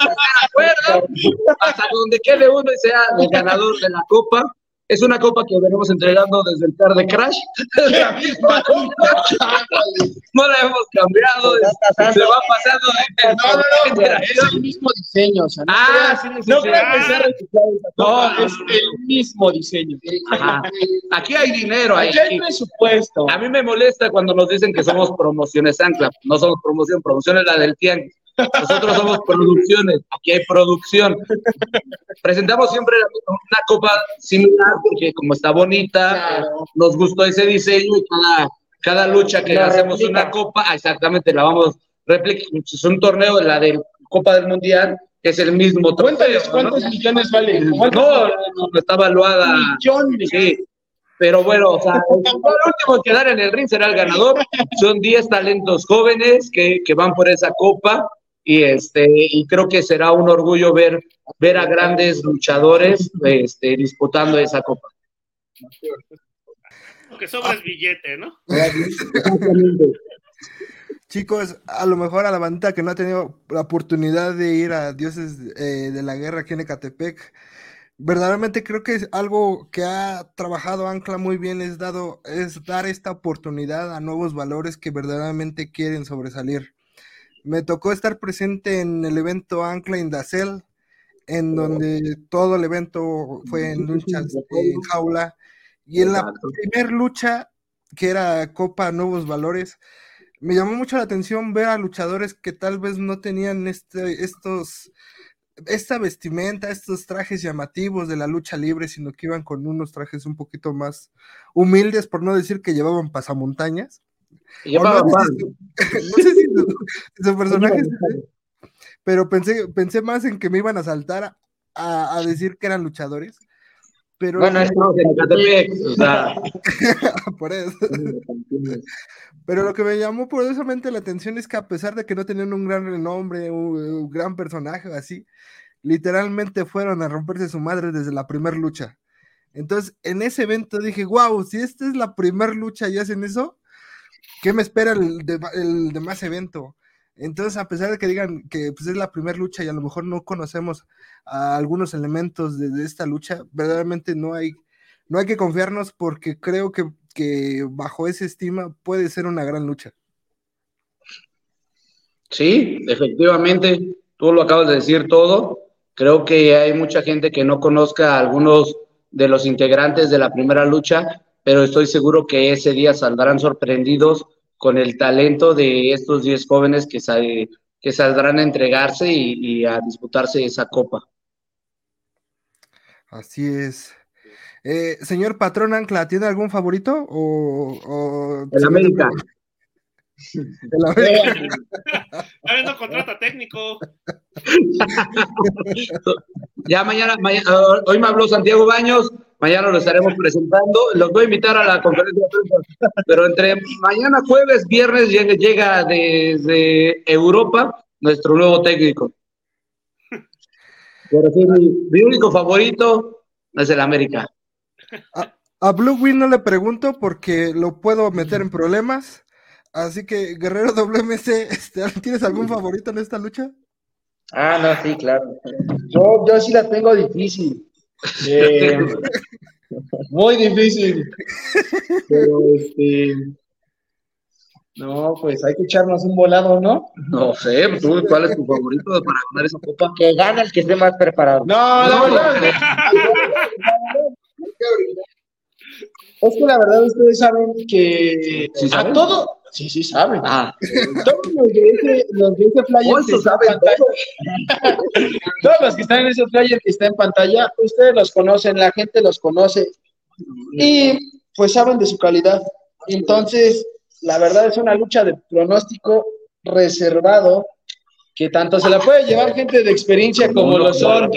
D: cuerda hasta donde quede uno y sea el ganador de la copa. Es una copa que venimos entregando desde el car de Crash. Es la misma copa. No la hemos cambiado. es- Se va pasando de
F: No, no, no, pero es el mismo diseño. O sea, no
D: Ah, sí, sí,
F: no
D: sí.
F: creo que sea
D: No,
F: es el mismo diseño.
D: Ajá. Aquí hay dinero.
F: Aquí hay presupuesto.
D: A mí me molesta cuando nos dicen que somos promociones Ancla. No somos promoción, promoción es la del Tianguis. Nosotros somos producciones, aquí hay producción. Presentamos siempre una copa similar porque como está bonita,
F: Claro.
D: nos gustó ese diseño y cada, cada lucha que
F: La
D: hacemos una copa, ah, exactamente, la vamos réplica. Es un torneo, la del Copa del Mundial, que es el mismo trofeo,
F: Cuéntales
D: ¿no?
F: cuántos millones vale.
D: No,
F: ¿Cuántos
D: no, no, está evaluada.
F: millones?
D: Sí, pero bueno, o sea, el último en quedar en el ring será el ganador. Son 10 talentos jóvenes que, que van por esa copa y este y creo que será un orgullo ver ver a grandes luchadores este, disputando esa copa.
C: Lo que sobra es billete, ¿no?
B: Chicos, a lo mejor a la bandita que no ha tenido la oportunidad de ir a Dioses eh, de la Guerra aquí en Ecatepec, verdaderamente creo que es algo que ha trabajado Ancla muy bien, es, dado, es dar esta oportunidad a nuevos valores que verdaderamente quieren sobresalir. Me tocó estar presente en el evento Ancla Indacel, en donde todo el evento fue en luchas en jaula, y en la
D: Exacto.
B: primer lucha, que era Copa Nuevos Valores, me llamó mucho la atención ver a luchadores que tal vez no tenían este, estos, esta vestimenta, estos trajes llamativos de la lucha libre, sino que iban con unos trajes un poquito más humildes, por no decir que llevaban pasamontañas. No, sé si no sé si su- personaje pero pensé, pensé más en que me iban a saltar a, a decir que eran luchadores. Pero
E: Bueno, es
D: No, en Ecatepec, o sea,
B: por eso. Pero lo que me llamó poderosamente la atención es que a pesar de que no tenían un gran renombre, un, un gran personaje o así, literalmente fueron a romperse su madre desde la primera lucha. Entonces, en ese evento dije, wow, si esta es la primera lucha y hacen eso, ¿qué me espera el, de- el demás evento? Entonces, a pesar de que digan que pues, es la primera lucha y a lo mejor no conocemos a algunos elementos de, esta lucha, verdaderamente no hay, no hay que confiarnos porque creo que, bajo esa estima puede ser una gran lucha.
D: Sí, efectivamente, tú lo acabas de decir todo. Creo que hay mucha gente que no conozca a algunos de los integrantes de la primera lucha, pero estoy seguro que ese día saldrán sorprendidos con el talento de estos 10 jóvenes que, sal- que saldrán a entregarse y, y a disputarse esa copa.
B: Así es. Eh, señor patrón Ancla, ¿tiene algún favorito? O, o-
D: El América.
B: El América.
C: A ver, no contrata técnico.
D: Ya mañana, mañana, hoy me habló Santiago Baños, mañana lo estaremos presentando, los voy a invitar a la conferencia de prensa, pero entre mañana, jueves, viernes llega, llega desde Europa nuestro nuevo técnico. Pero sí, mi, mi único favorito es el América.
B: A Blue Win no le pregunto porque lo puedo meter en problemas. Así que, Guerrero WMC, este, ¿tienes algún favorito en esta lucha?
E: Ah, no, sí, claro.
F: Yo, yo sí la tengo difícil. Eh, muy difícil. Pero este. No, pues hay que echarnos un volado, ¿no?
D: No sé, ¿tú cuál es tu favorito para ganar esa copa?
E: Que gana el que esté más preparado.
F: No, la
D: No.
F: verdad. Es que la verdad ustedes saben que
D: ¿Sí
F: a todo, sí, sí saben.
D: Ah,
F: Todos los de ese, los de ese flyer que está en
D: saben
F: pantalla, todos los que están en ese flyer que está en pantalla, ustedes los conocen, la gente los conoce y pues saben de su calidad. Entonces, la verdad es una lucha de pronóstico reservado que tanto se la puede llevar gente de experiencia como lo son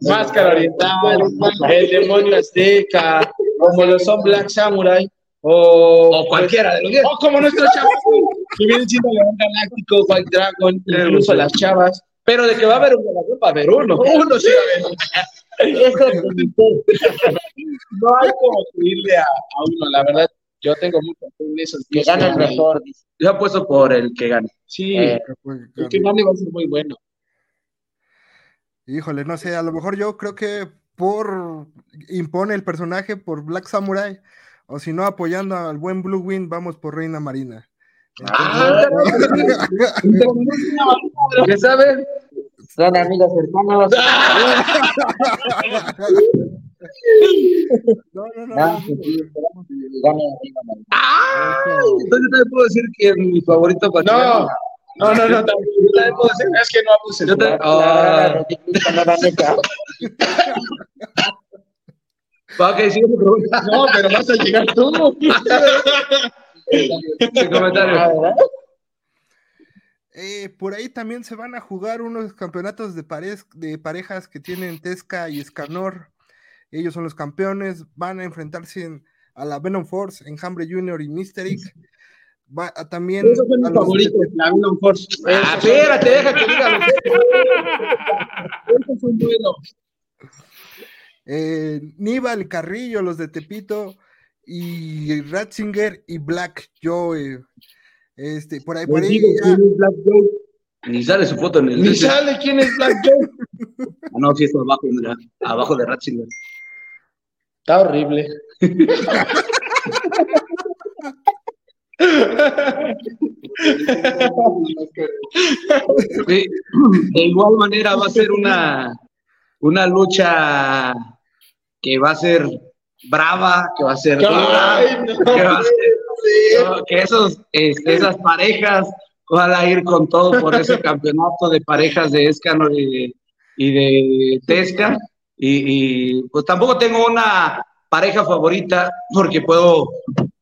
F: Máscara Oriental, El Demonio Azteca, como lo son Black Samurai, O,
D: O cualquiera de los diez.
F: O como nuestros chavos, que vienen siendo León Galáctico, White Dragon, incluso las chavas.
D: Pero de que va a haber un ganador, va a haber uno.
F: Uno sí va a haber.
E: Eso es
F: No hay como subirle a, a uno, la verdad. Yo tengo mucha fe en esos
E: que gana el mejor. dice.
D: Yo apuesto por el que gane.
F: Sí,
E: Eh,
F: el que gane va a ser muy bueno.
B: Híjole, no sé, a lo mejor yo creo que por impone el personaje por Black Samurai, o si no apoyando al buen Blue Wing, vamos por Reina Marina.
D: Ah, ¿Qué saben?
E: Son amigos cercanos.
B: no, no, no,
E: Ah,
B: no.
D: Entonces también puedo decir que mi favorito para
F: No, no, no, no, también, yo también puedo decir, es que no abuses.
D: Yo te-
E: La
D: Ah.
E: neta.
D: Ok, sigue.
F: No, pero vas a llegar tú.
D: Sin comentario.
E: Ah.
B: Eh, por ahí también se van a jugar unos campeonatos de, pares- de parejas que tienen Tesca y Escanor. Ellos son los campeones. Van a enfrentarse en- a la Venom Force, Enjambre Junior y Mysteric. Va a- también
F: Esos son
B: a
F: mis
B: los-
F: favoritos, la Venom Force.
D: Ah, espérate, deja que diga que-
F: Esos son buenos.
B: Eh, Níbal, Carrillo, los de Tepito, y Ratzinger y Black Joe. Este, por ahí, por ahí.
F: digo
B: ya-
F: Black Joe.
D: Ni sale su foto en el.
F: Ni sale quién es Black Joe.
D: Ah, no, sí, está abajo, mira. Abajo de Ratzinger.
F: Está horrible.
D: De igual manera va a ser una, una lucha que va a ser brava, que va a ser dura,
F: no.
D: que, va a ser- no, que esos, este, esas parejas van a ir con todo por ese campeonato de parejas de Escanor y de, y de Tesca. Y, y, pues tampoco tengo una pareja favorita porque puedo,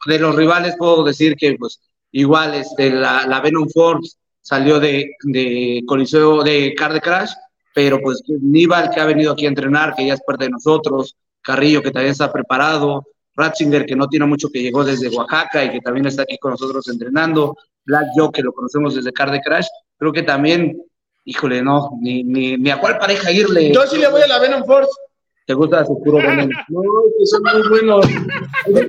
D: de los rivales puedo decir que pues igual este, la, la Venom Force salió de, de Coliseo de Car de Crash, pero pues Níbal que ha venido aquí a entrenar, que ya es parte de nosotros, Carrillo que también está preparado, Ratzinger que no tiene mucho que llegó desde Oaxaca y que también está aquí con nosotros entrenando, Black Joe que lo conocemos desde Car de Crash, creo que también, híjole, no, ni, ni, ni a cuál pareja irle.
F: Yo sí le voy a la Venom Force.
D: ¿Te gusta su puro veneno?
F: No, que son muy buenos. Ellos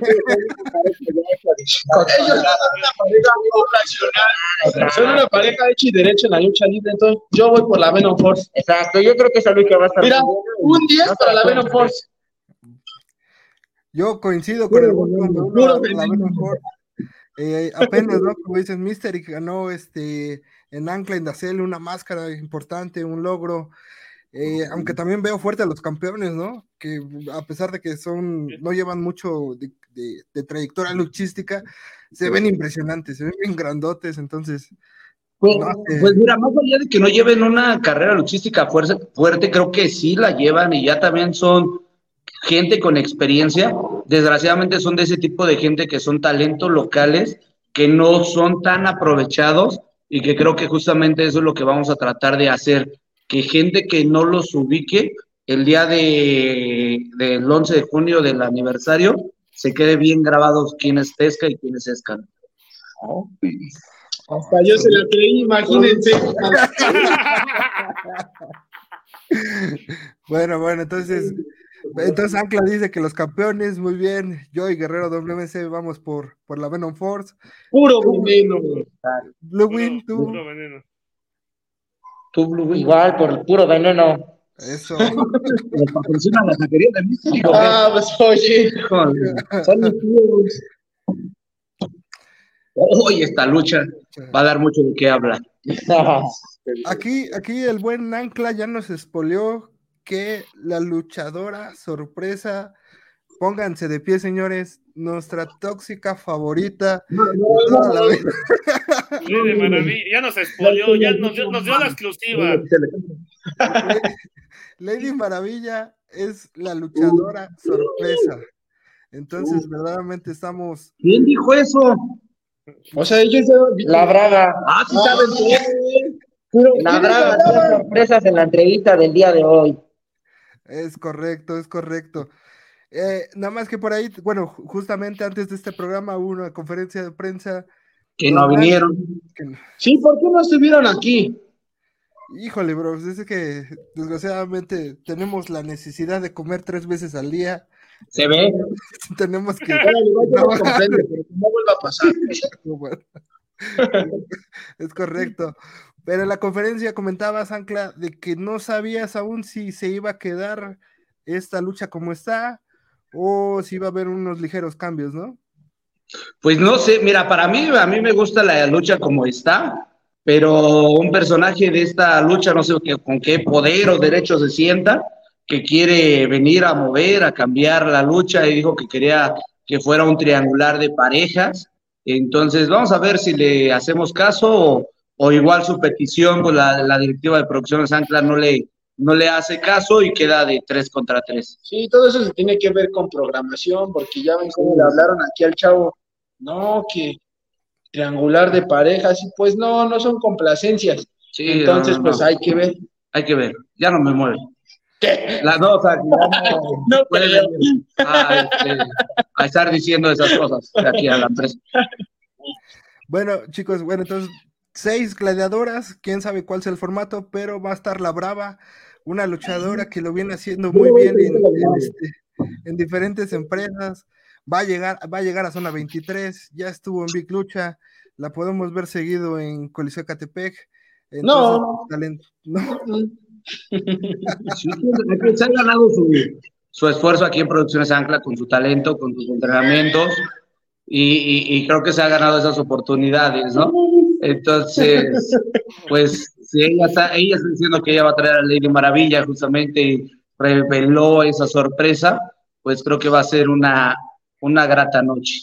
F: son una pareja ocasional. Son una pareja hecha y derecha en la lucha libre, entonces yo voy por la Venom Force.
E: Exacto, yo creo que esa lucha va a estar
F: Mira, un 10 para la Venom Force.
B: Yo coincido con el Force. Eh, apenas, ¿no? Como dices, Mysteric ganó este en Ancla en Dacel una máscara importante, un logro. Eh, aunque también veo fuerte a los campeones, ¿no? Que a pesar de que son, no llevan mucho de, de- de trayectoria luchística, se ven impresionantes, se ven bien grandotes, entonces.
D: Pues,
B: No, eh.
D: pues mira, más allá de que no lleven una carrera luchística fuerza- fuerte, creo que sí la llevan y ya también son gente con experiencia. Desgraciadamente son de ese tipo de gente que son talentos locales, que no son tan aprovechados y que creo que justamente eso es lo que vamos a tratar de hacer, que gente que no los ubique el día de, del 11 de junio del aniversario se quede bien grabados quién es Tesca y quién es Escan.
F: Hasta yo se la creí, imagínense.
B: Bueno, bueno, entonces, entonces Ancla dice que los campeones, muy bien, yo y Guerrero WC vamos por, por la Venom Force.
F: Puro veneno.
B: Blue Wing, tú,
C: Puro veneno.
D: Tú, Blue Wing,
E: Igual, por el puro veneno.
B: eso.
D: la taquería de Místico.
F: Ah, pues oye.
D: Son mis tíos. Hoy esta lucha va a dar mucho de qué hablar.
B: Aquí, aquí el buen Ancla ya nos espolió que la luchadora sorpresa, pónganse de pie, señores, nuestra tóxica favorita.
C: Lady Maravilla, ya nos expolió, ya nos dio, nos dio la exclusiva.
B: Lady Maravilla es la luchadora sorpresa. Entonces, verdaderamente estamos.
D: ¿Quién dijo eso?
F: O sea, ellos
E: La Braga.
D: Ah, sí saben
E: La Braga sorpresas en la entrevista del día de hoy.
B: Es correcto, es correcto. Eh, nada más que por ahí, bueno, justamente antes de este programa hubo una conferencia de prensa.
D: Que no vinieron.
B: que-
F: Sí, ¿por qué no estuvieron aquí?
B: híjole, bro, es que desgraciadamente tenemos la necesidad de comer tres veces al día.
D: Se ve.
B: Tenemos que.
F: No vuelva a pasar.
B: Es correcto. Pero en la conferencia comentabas, Ancla, de que no sabías aún si se iba a quedar esta lucha como está o si iba a haber unos ligeros cambios, ¿no?
D: Pues no sé, mira, para mí, a mí me gusta la lucha como está, pero un personaje de esta lucha, no sé con qué poder o derecho se sienta, que quiere venir a mover, a cambiar la lucha y dijo que quería que fuera un triangular de parejas. Entonces, vamos a ver si le hacemos caso o, o igual su petición, pues la, la directiva de producciones Ancla no le, no le hace caso y queda de tres contra tres.
F: Sí, todo eso se tiene que ver con programación, porque ya ven cómo le hablaron aquí al chavo. No, que triangular de parejas, y pues no, no son complacencias.
D: Sí,
F: Entonces,
D: no, no,
F: pues
D: no.
F: hay que ver.
D: hay que ver, ya no me mueve.
F: ¿Qué?
D: La no, o sea, no,
F: No
D: puede a, este, a estar diciendo esas cosas de aquí a la empresa.
B: Bueno, chicos, bueno, entonces, seis gladiadoras, quién sabe cuál sea el formato, pero va a estar la Brava, una luchadora que lo viene haciendo muy bien en, en, este, en diferentes empresas. Va a llegar, va a llegar a zona 23, ya estuvo en Big Lucha, la podemos ver seguido en Coliseo Catepec.
F: No.
B: talento, no.
D: Sí, se ha ganado su, su esfuerzo aquí en Producciones Ancla con su talento, con sus entrenamientos y, y- y creo que se ha ganado esas oportunidades, ¿no? Entonces, pues si ella está, ella está diciendo que ella va a traer a Lady Maravilla justamente y reveló esa sorpresa, pues creo que va a ser una, una grata noche.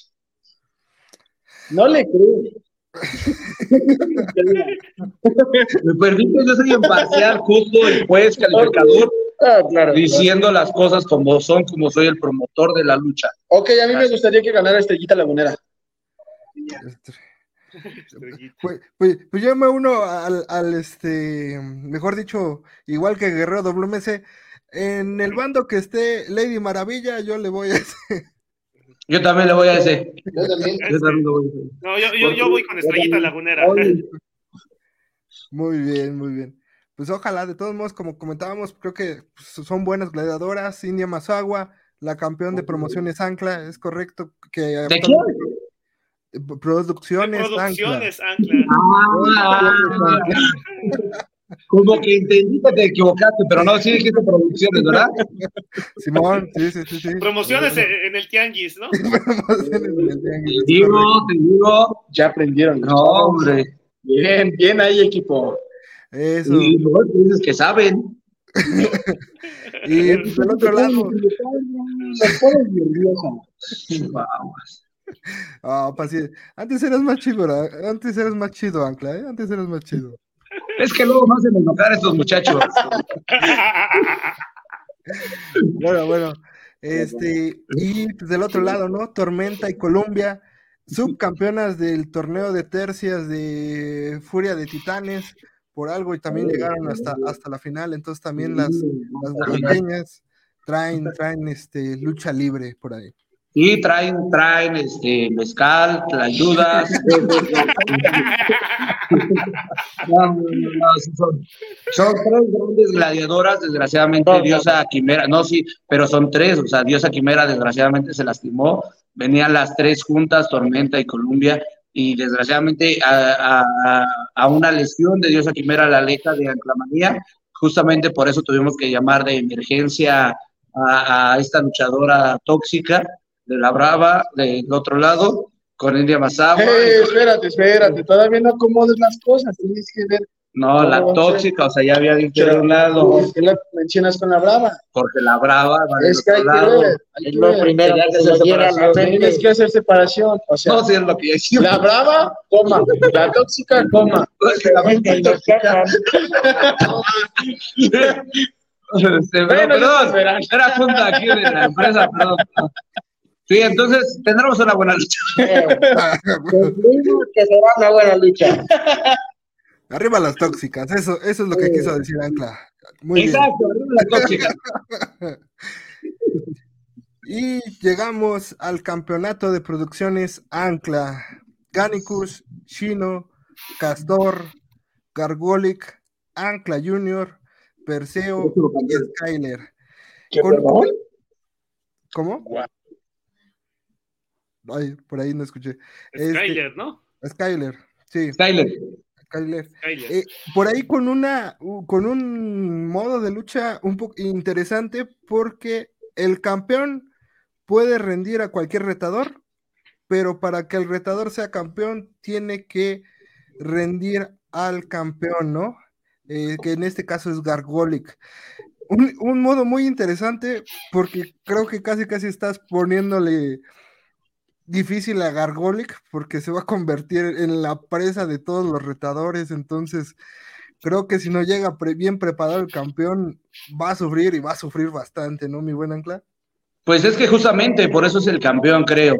F: No le creo.
D: Me permite, yo soy imparcial, justo el juez calificador,
E: Ah, claro.
D: diciendo las cosas como son, como soy el promotor de la lucha.
F: Ok, a mí me gustaría que ganara Estrellita Lagunera.
B: Pues, pues, pues yo me uno al, al, este, mejor dicho, igual que Guerrero WMC, en el bando que esté Lady Maravilla, yo le voy a ese.
D: Yo también le voy a ese.
F: Yo también.
D: Yo también le voy a ese.
C: No, yo, yo, yo voy con Estrellita Lagunera.
B: Muy bien, muy bien. Pues ojalá, de todos modos, como comentábamos, creo que pues, son buenas gladiadoras. India Mazagua, la campeón de promociones Ancla, es correcto que
D: ¿De quién?
B: Producciones,
C: Producciones, Ancla.
D: Ah, como que entendí que te equivocaste, pero no, sí dijiste producciones, ¿verdad?
B: Simón, sí, sí, sí, sí.
C: Promociones en, en el Tianguis, ¿no?
B: Promociones en el tianguis,
D: Te digo, te digo.
F: Ya aprendieron.
D: No, hombre.
F: Bien, bien ahí, equipo.
B: Eso.
D: Y luego dices que saben.
B: Y pues, del otro lado,
F: Me pones nervioso.
D: Vamos.
B: Ah, paci- antes eras más chido, ¿verdad? antes eras más chido, Ancla, ¿eh? antes eras más chido.
D: Es que luego me hacen enojar estos muchachos.
B: Bueno, bueno, este, y pues, del otro lado, ¿no? Tormenta y Colombia, subcampeonas del torneo de tercias de Furia de Titanes, por algo, y también llegaron hasta, hasta la final, entonces también las, las traen, traen este, lucha libre por ahí.
D: Y traen, traen este mezcal, ayudas. No, no, son, son tres grandes gladiadoras, desgraciadamente
E: No.
D: Diosa Quimera, no sí, pero son tres, o sea, Diosa Quimera desgraciadamente se lastimó, venían las tres juntas, Tormenta y Columbia, y desgraciadamente a, a- a- a una lesión de Diosa Quimera la aleja de Anclamanía, justamente por eso tuvimos que llamar de emergencia a, a esta luchadora tóxica de la Brava del otro lado, con India Mazagua.
F: Eh, espérate, espérate. Todavía no acomodes las cosas. Tienes que ver.
D: No, la tóxica, o sea, ya había dicho de un lado,
F: ¿Por qué la mencionas con la brava?
D: porque la brava va
F: Es que hay que
D: lado.
F: ver. Hay
E: Es
F: que
E: lo
F: ver.
E: primero que se a la mente.
F: Tienes que hacer separación. O sea,
D: No, sí es lo que yo
F: la brava, coma. La tóxica, coma.
E: Quejan.
D: Este, pero,
F: Bueno,
D: perdón, era junta aquí de la empresa, perdón. Sí, entonces tendremos una buena lucha.
E: Eh, que será una buena lucha.
B: Arriba las tóxicas, eso, eso es lo que quiso decir Ancla. Muy bien.
D: Exacto, arriba la tóxica.
B: Y llegamos al campeonato de producciones Ancla. Ganicus, Chino, Castor, Gargolic, Ancla Junior, Perseo y Skyler.
F: ¿Qué
B: Con-? ¿Cómo? Ay, por ahí no escuché. Este-
C: Skyler, ¿no?
B: Skyler, sí,
D: Skyler.
B: Skyler.
C: Skyler.
B: Eh, por ahí con una con un modo de lucha un poco interesante porque el campeón puede rendir a cualquier retador, pero para que el retador sea campeón tiene que rendir al campeón, ¿no? Eh, que en este caso es Gargolic. Un, un modo muy interesante porque creo que casi casi estás poniéndole difícil a Gargolic porque se va a convertir en la presa de todos los retadores, entonces creo que si no llega pre- bien preparado el campeón va a sufrir y va a sufrir bastante, ¿no, mi buen Ancla?
D: Pues es que justamente por eso es el campeón, creo.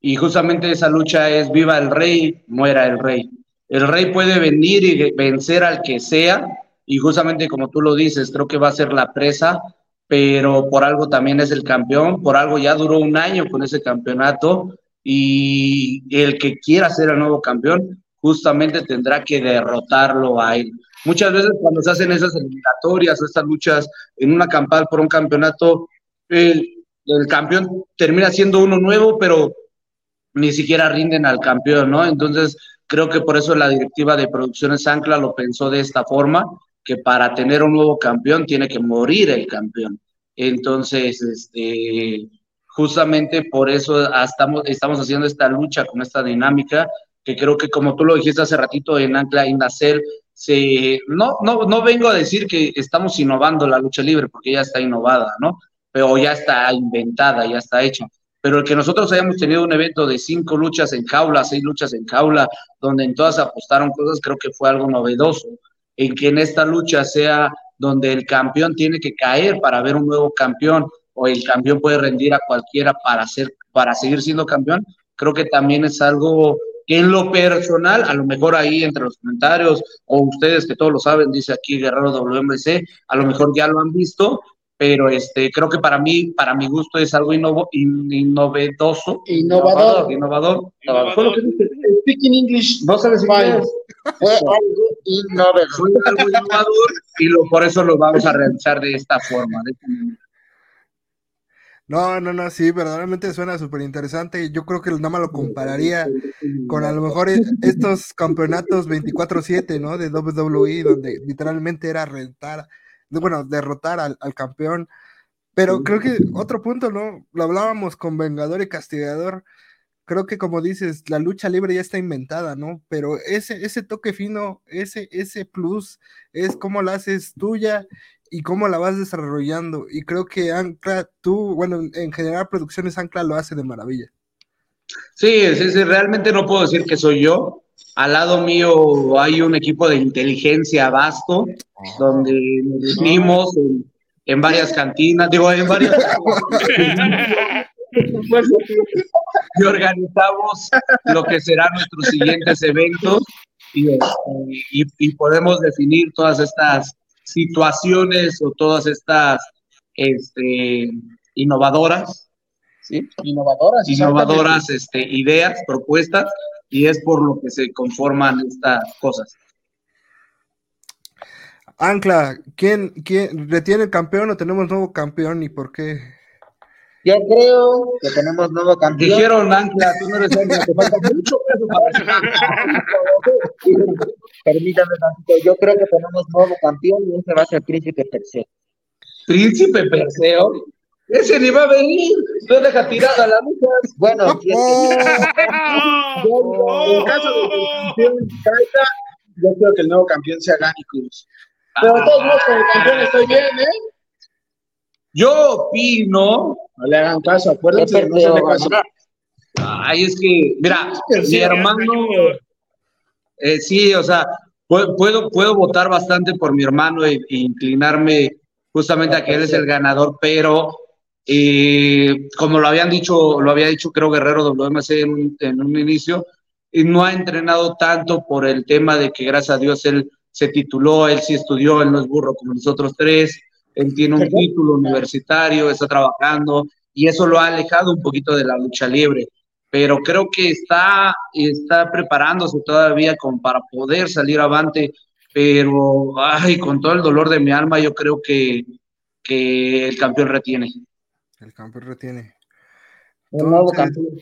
D: Y justamente esa lucha es viva el rey, muera el rey. El rey puede venir y vencer al que sea, y justamente como tú lo dices, creo que va a ser la presa, pero por algo también es el campeón, por algo ya duró un año con ese campeonato, y el que quiera ser el nuevo campeón, justamente tendrá que derrotarlo a él. Muchas veces cuando se hacen esas eliminatorias o estas luchas en una campal por un campeonato, el, el campeón termina siendo uno nuevo, pero ni siquiera rinden al campeón, ¿no? Entonces, creo que por eso la directiva de Producciones Ancla lo pensó de esta forma, que para tener un nuevo campeón tiene que morir el campeón. Entonces, este, justamente por eso estamos, estamos haciendo esta lucha con esta dinámica, que creo que como tú lo dijiste hace ratito en Ancla Indacel, se, no, no, no vengo a decir que estamos innovando la lucha libre, porque ya está innovada, ¿no? Pero ya está inventada, ya está hecha. Pero el que nosotros hayamos tenido un evento de cinco luchas en jaula, seis luchas en jaula, donde en todas apostaron cosas, creo que fue algo novedoso. En que en esta lucha sea donde el campeón tiene que caer para ver un nuevo campeón, o el campeón puede rendir a cualquiera para, ser, para seguir siendo campeón, creo que también es algo que en lo personal, a lo mejor ahí entre los comentarios, o ustedes que todos lo saben, dice aquí Guerrero WMC, a lo mejor ya lo han visto, pero este, creo que para mí, para mi gusto, es algo innovo, in, innovedoso.
F: Innovador.
D: Innovador.
C: Innovador.
D: Que dije.
F: Speaking English.
D: No sabes inglés.
E: Fue algo innovador.
D: Fue algo innovador y lo, por eso lo vamos a realizar de esta forma. de esta manera.
B: No, no, no, sí, verdaderamente suena súper interesante. Yo creo que nada más lo compararía con a lo mejor estos campeonatos 24-7, ¿no? De WWE, donde literalmente era rentar, bueno, derrotar al, al campeón. Pero creo que otro punto, ¿no? Lo hablábamos con Vengador y Castigador. Creo que como dices, la lucha libre ya está inventada, ¿no? Pero ese, ese toque fino, ese, ese plus, es cómo la haces tuya y cómo la vas desarrollando. Y creo que Ancla, tú, bueno, en general Producciones Ancla lo hace de maravilla.
D: Sí, sí, sí, realmente no puedo decir que soy yo. Al lado mío hay un equipo de inteligencia vasto, donde nos reunimos en, en varias cantinas, digo, en varias... y organizamos lo que serán nuestros siguientes eventos y, y, y podemos definir todas estas situaciones o todas estas este, innovadoras, ¿sí?
F: Innovadoras.
D: innovadoras este, ideas, propuestas, y es por lo que se conforman estas cosas.
B: Ancla, ¿quién, quién retiene el campeón o tenemos nuevo campeón y por qué?
E: Yo creo que tenemos nuevo campeón.
D: Dijeron, Ancla, tú no eres Ancla, te falta mucho peso para
E: Permítame tantito, yo creo que tenemos nuevo campeón y ese va a ser Príncipe Perseo.
D: Príncipe Perseo. Ese ni va a venir, no deja tirada la lucha.
E: Bueno, si es que
F: En caso de que el campeón caiga, yo creo que el nuevo campeón sea Ganicus. Pero de todos modos, el campeón estoy bien, ¿eh?
D: Yo opino,
F: No le hagan caso, acuérdense no caso.
D: ay, es que, mira, mi hermano,
C: Junior.
D: eh, sí, o sea, puedo, puedo, puedo votar bastante por mi hermano e, e inclinarme justamente a que él es el ganador, pero eh, como lo habían dicho, lo había dicho creo Guerrero WMC en un, en un inicio, y no ha entrenado tanto por el tema de que gracias a Dios él se tituló, él sí estudió, él no es burro como nosotros tres, él tiene un título universitario, está trabajando, y eso lo ha alejado un poquito de la lucha libre. Pero creo que está, está preparándose todavía con, para poder salir avante, pero ay, con todo el dolor de mi alma, yo creo que, que el campeón retiene.
B: El campeón retiene.
E: Un nuevo
B: Entonces,
E: campeón.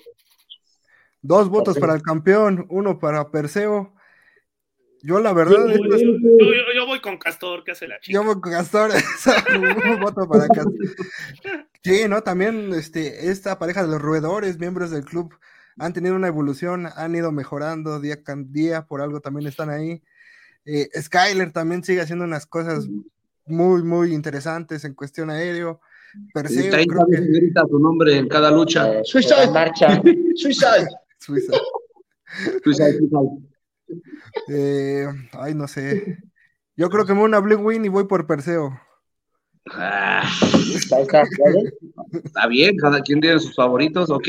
B: Dos votos para el campeón, uno para Perseo. Yo la verdad,
C: Yo, yo- yo voy con Castor, que hace la chica.
B: yo voy con Castor, un voto para Castor. Sí, ¿no? También este, esta pareja de los roedores, miembros del club, han tenido una evolución, han ido mejorando día con día, por algo también están ahí. Eh, Skyler también sigue haciendo unas cosas muy, muy interesantes en cuestión aéreo.
D: Y
B: Perseo,
D: 30
B: creo
D: veces
B: que
D: grita su nombre en cada lucha.
E: Eh,
F: Suicide.
E: marcha.
F: Suicide.
B: Suiza.
D: Suicide, suicide.
B: Eh, ay, no sé. Yo creo que me voy a una Blue Win y voy por Perseo.
D: Ah,
E: está,
D: bien, cada quien tiene sus favoritos, ¿ok?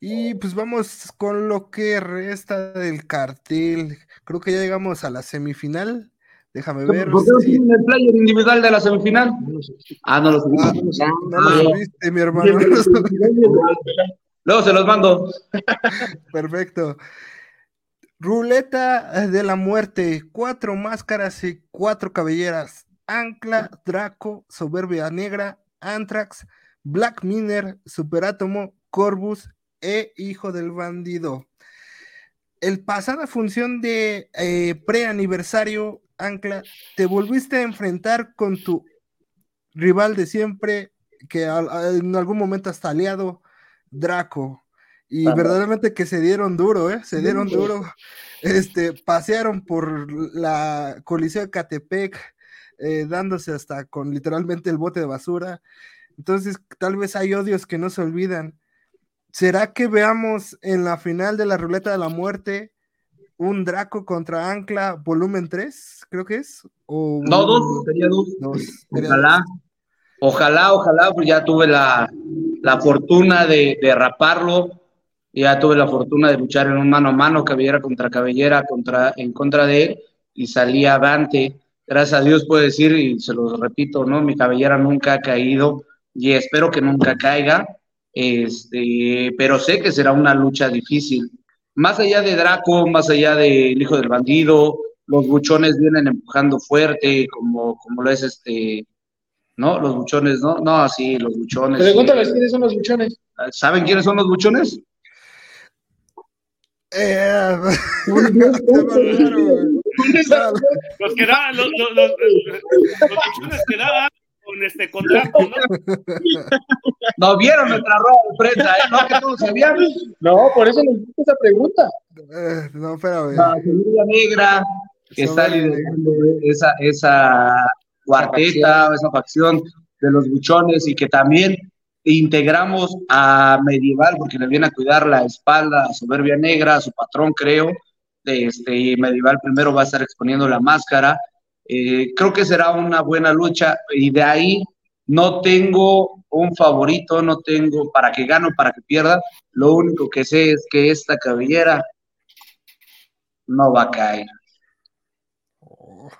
B: Y pues vamos con lo que resta del cartel. Creo que ya llegamos a la semifinal. Déjame ver.
D: ¿Por qué no tienen el player individual de la semifinal? Ah, no lo.
B: Ah, no lo
E: ya.
B: subiste, mi hermano.
D: Luego se los mando.
B: Perfecto. Ruleta de la muerte. Cuatro máscaras y cuatro cabelleras. Ancla, Draco, Soberbia Negra, Anthrax, Black Miner, Superátomo, Corvus e Hijo del Bandido. El pasada función de eh, pre-aniversario, Ancla, te volviste a enfrentar con tu rival de siempre, que en algún momento hasta aliado, Draco. Y
E: Vamos.
B: verdaderamente que se dieron duro, ¿eh? Se dieron duro. Este, pasearon por la Coliseo de Catepec, eh, dándose hasta con literalmente el bote de basura. Entonces, tal vez hay odios que no se olvidan. ¿Será que veamos en la final de la ruleta de la muerte un Draco contra Ancla volumen 3? Creo que es. O
D: No, dos, sería dos.
B: dos, sería
D: Ojalá, ojalá, ojalá, pues ya tuve la, la fortuna de, de raparlo, ya tuve la fortuna de luchar en un mano a mano, cabellera contra cabellera, contra, en contra de él, y salí avante. Gracias a Dios puedo decir, y se los repito, ¿no? Mi cabellera nunca ha caído, y espero que nunca caiga, este, pero sé que será una lucha difícil. Más allá de Draco, más allá del hijo del bandido, los buchones vienen empujando fuerte, como, como lo es este, ¿no? Los buchones, ¿no? No, sí, los buchones.
F: Pregúntales quiénes son los buchones.
D: ¿Saben quiénes son los buchones?
B: Eh.
C: Los que daban, los, los, los, los buchones que daban con este con Draco, ¿no?
D: No vieron nuestra rueda de prensa, ¿eh? No, que todos sabían.
F: No, por eso les hice esa pregunta.
B: Eh, no, espérame.
D: La Semilla Negra, que está liderando esa, esa cuarteta, esa facción de los buchones y que también integramos a Medieval porque le viene a cuidar la espalda a Soberbia Negra, a su patrón creo, este, Medieval primero va a estar exponiendo la máscara. Eh, creo que será una buena lucha y de ahí no tengo un favorito, no tengo para que gane o para que pierda. Lo único que sé es que esta cabellera no va a caer.
B: Oh.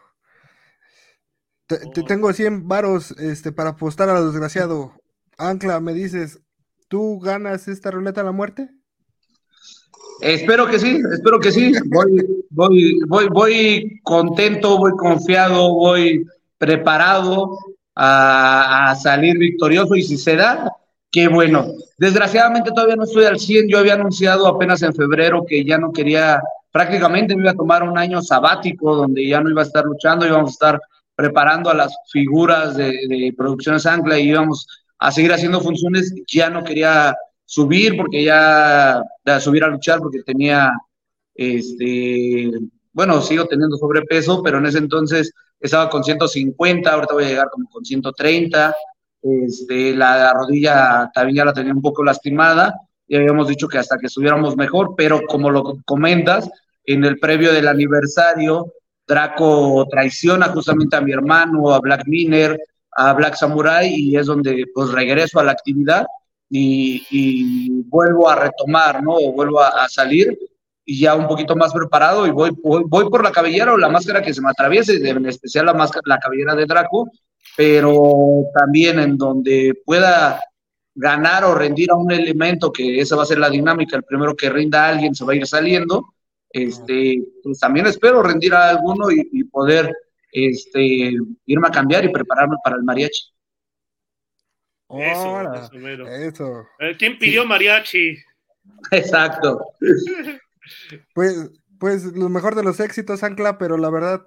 B: Te, te tengo 100 varos este, para apostar a lo desgraciado. Ancla, me dices, ¿tú ganas esta ruleta de la muerte?
D: Espero que sí, espero que sí. Voy, voy, voy, voy contento, voy confiado, voy preparado a, a salir victorioso y si se da, qué bueno. Desgraciadamente todavía no estoy al 100, yo había anunciado apenas en febrero que ya no quería, prácticamente me iba a tomar un año sabático donde ya no iba a estar luchando, íbamos a estar preparando a las figuras de, de Producciones Ancla y íbamos a seguir haciendo funciones, ya no quería subir porque ya, subir a luchar porque tenía este bueno, sigo teniendo sobrepeso, pero en ese entonces estaba con 150, ahorita voy a llegar como con 130. Este, la rodilla también ya la tenía un poco lastimada y habíamos dicho que hasta que estuviéramos mejor, pero como lo comentas, en el previo del aniversario, Draco traiciona justamente a mi hermano, a Black Miner, a Black Samurai y es donde pues regreso a la actividad y, vuelvo a retomar, ¿no? O vuelvo a, a, salir y ya un poquito más preparado y voy, voy, voy, por la cabellera o la máscara que se me atraviese, en especial la, máscara, la cabellera de Draco pero también en donde pueda ganar o rendir a un elemento, que esa va a ser la dinámica, el primero que rinda a alguien se va a ir saliendo, este, pues también espero rendir a alguno y, poder este, irme a cambiar y prepararme para el mariachi.
C: Eso, eso, eso. Eh, ¿Quién pidió mariachi?
D: Exacto.
B: Pues, pues lo mejor de los éxitos, Ancla, pero la verdad,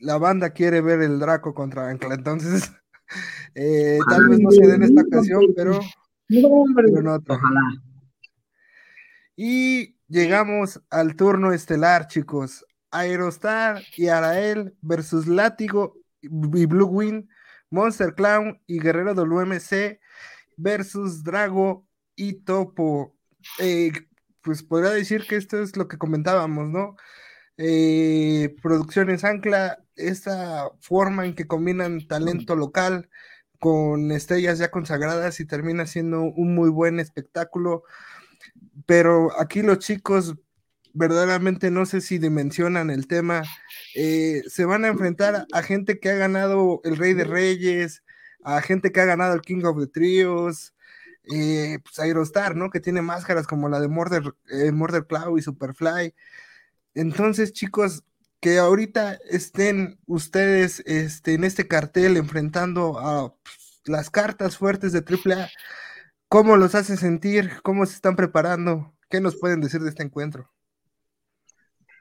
B: la banda quiere ver el Draco contra Ancla, entonces eh, tal vez no se den esta ocasión, pero, no, Ojalá. Y llegamos al turno estelar, chicos. Aerostar y Arael versus Látigo y Blue Wing, Monster Clown y Guerrero WMC versus Drago y Topo. Eh, pues podría decir que esto es lo que comentábamos, ¿no? Eh, producciones Ancla, esta forma en que combinan talento local con estrellas ya consagradas y termina siendo un muy buen espectáculo. Pero aquí los chicos verdaderamente no sé si dimensionan el tema. Eh, se van a enfrentar a gente que ha ganado el Rey de Reyes, a gente que ha ganado el King of the Trios, eh, pues Aerostar, ¿no? Que tiene máscaras como la de Murder, eh, Cloud y Superfly. Entonces, chicos, que ahorita estén ustedes este, en este cartel enfrentando a pues, las cartas fuertes de AAA, ¿cómo los hace sentir? ¿Cómo se están preparando? ¿Qué nos pueden decir de este encuentro?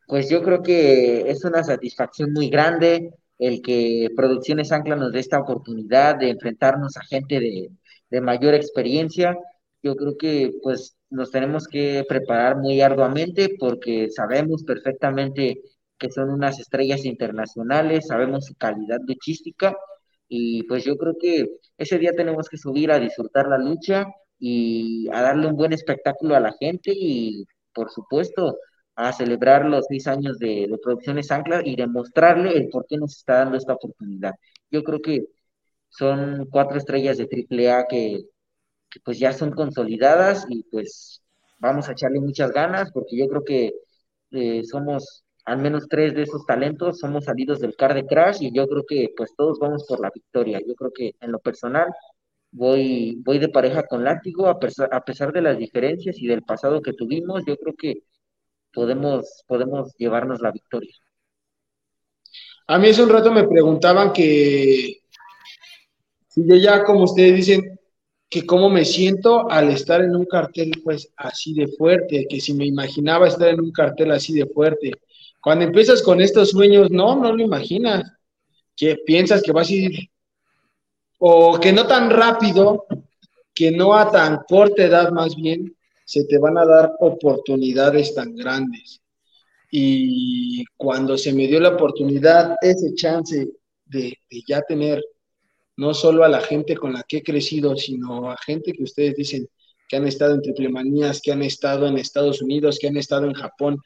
E: Pues yo creo que es una satisfacción muy grande el que Producciones Ancla nos dé esta oportunidad de enfrentarnos a gente de, de mayor experiencia. Yo creo que pues nos tenemos que preparar muy arduamente porque sabemos perfectamente que son unas estrellas internacionales, sabemos su calidad luchística y pues yo creo que ese día tenemos que subir a disfrutar la lucha y a darle un buen espectáculo a la gente y por supuesto a celebrar los seis años de, de Producciones Ancla y demostrarle el por qué nos está dando esta oportunidad. Yo creo que son cuatro estrellas de AAA que, que pues ya son consolidadas y pues vamos a echarle muchas ganas porque yo creo que eh, somos al menos tres de esos talentos, somos salidos del car de Crash y yo creo que pues todos vamos por la victoria. Yo creo que en lo personal voy, voy de pareja con Látigo a a pesar de las diferencias y del pasado que tuvimos, yo creo que podemos, podemos llevarnos la victoria.
F: A mí hace un rato me preguntaban que si yo ya, como ustedes dicen, que cómo me siento al estar en un cartel pues así de fuerte, que si me imaginaba estar en un cartel así de fuerte. Cuando empiezas con estos sueños, no, no lo imaginas, que piensas que vas a ir, o que no tan rápido, que no a tan corta edad más bien, se te van a dar oportunidades tan grandes. Y cuando se me dio la oportunidad, ese chance de, ya tener no solo a la gente con la que he crecido, sino a gente que ustedes dicen que han estado en triplemanías, que han estado en Estados Unidos, que han estado en Japón,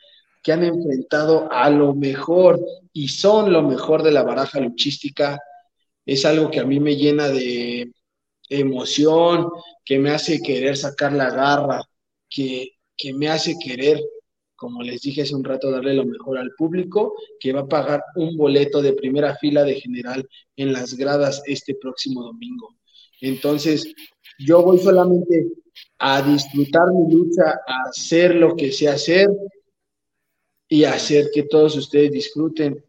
F: que han enfrentado a lo mejor y son lo mejor de la baraja luchística. Es algo que a mí me llena de emoción, que me hace querer sacar la garra, que, que me hace querer como les dije hace un rato, darle lo mejor al público que va a pagar un boleto de primera fila de general en las gradas este próximo domingo. Entonces, yo voy solamente a disfrutar mi lucha, a hacer lo que sé hacer y hacer que todos ustedes disfruten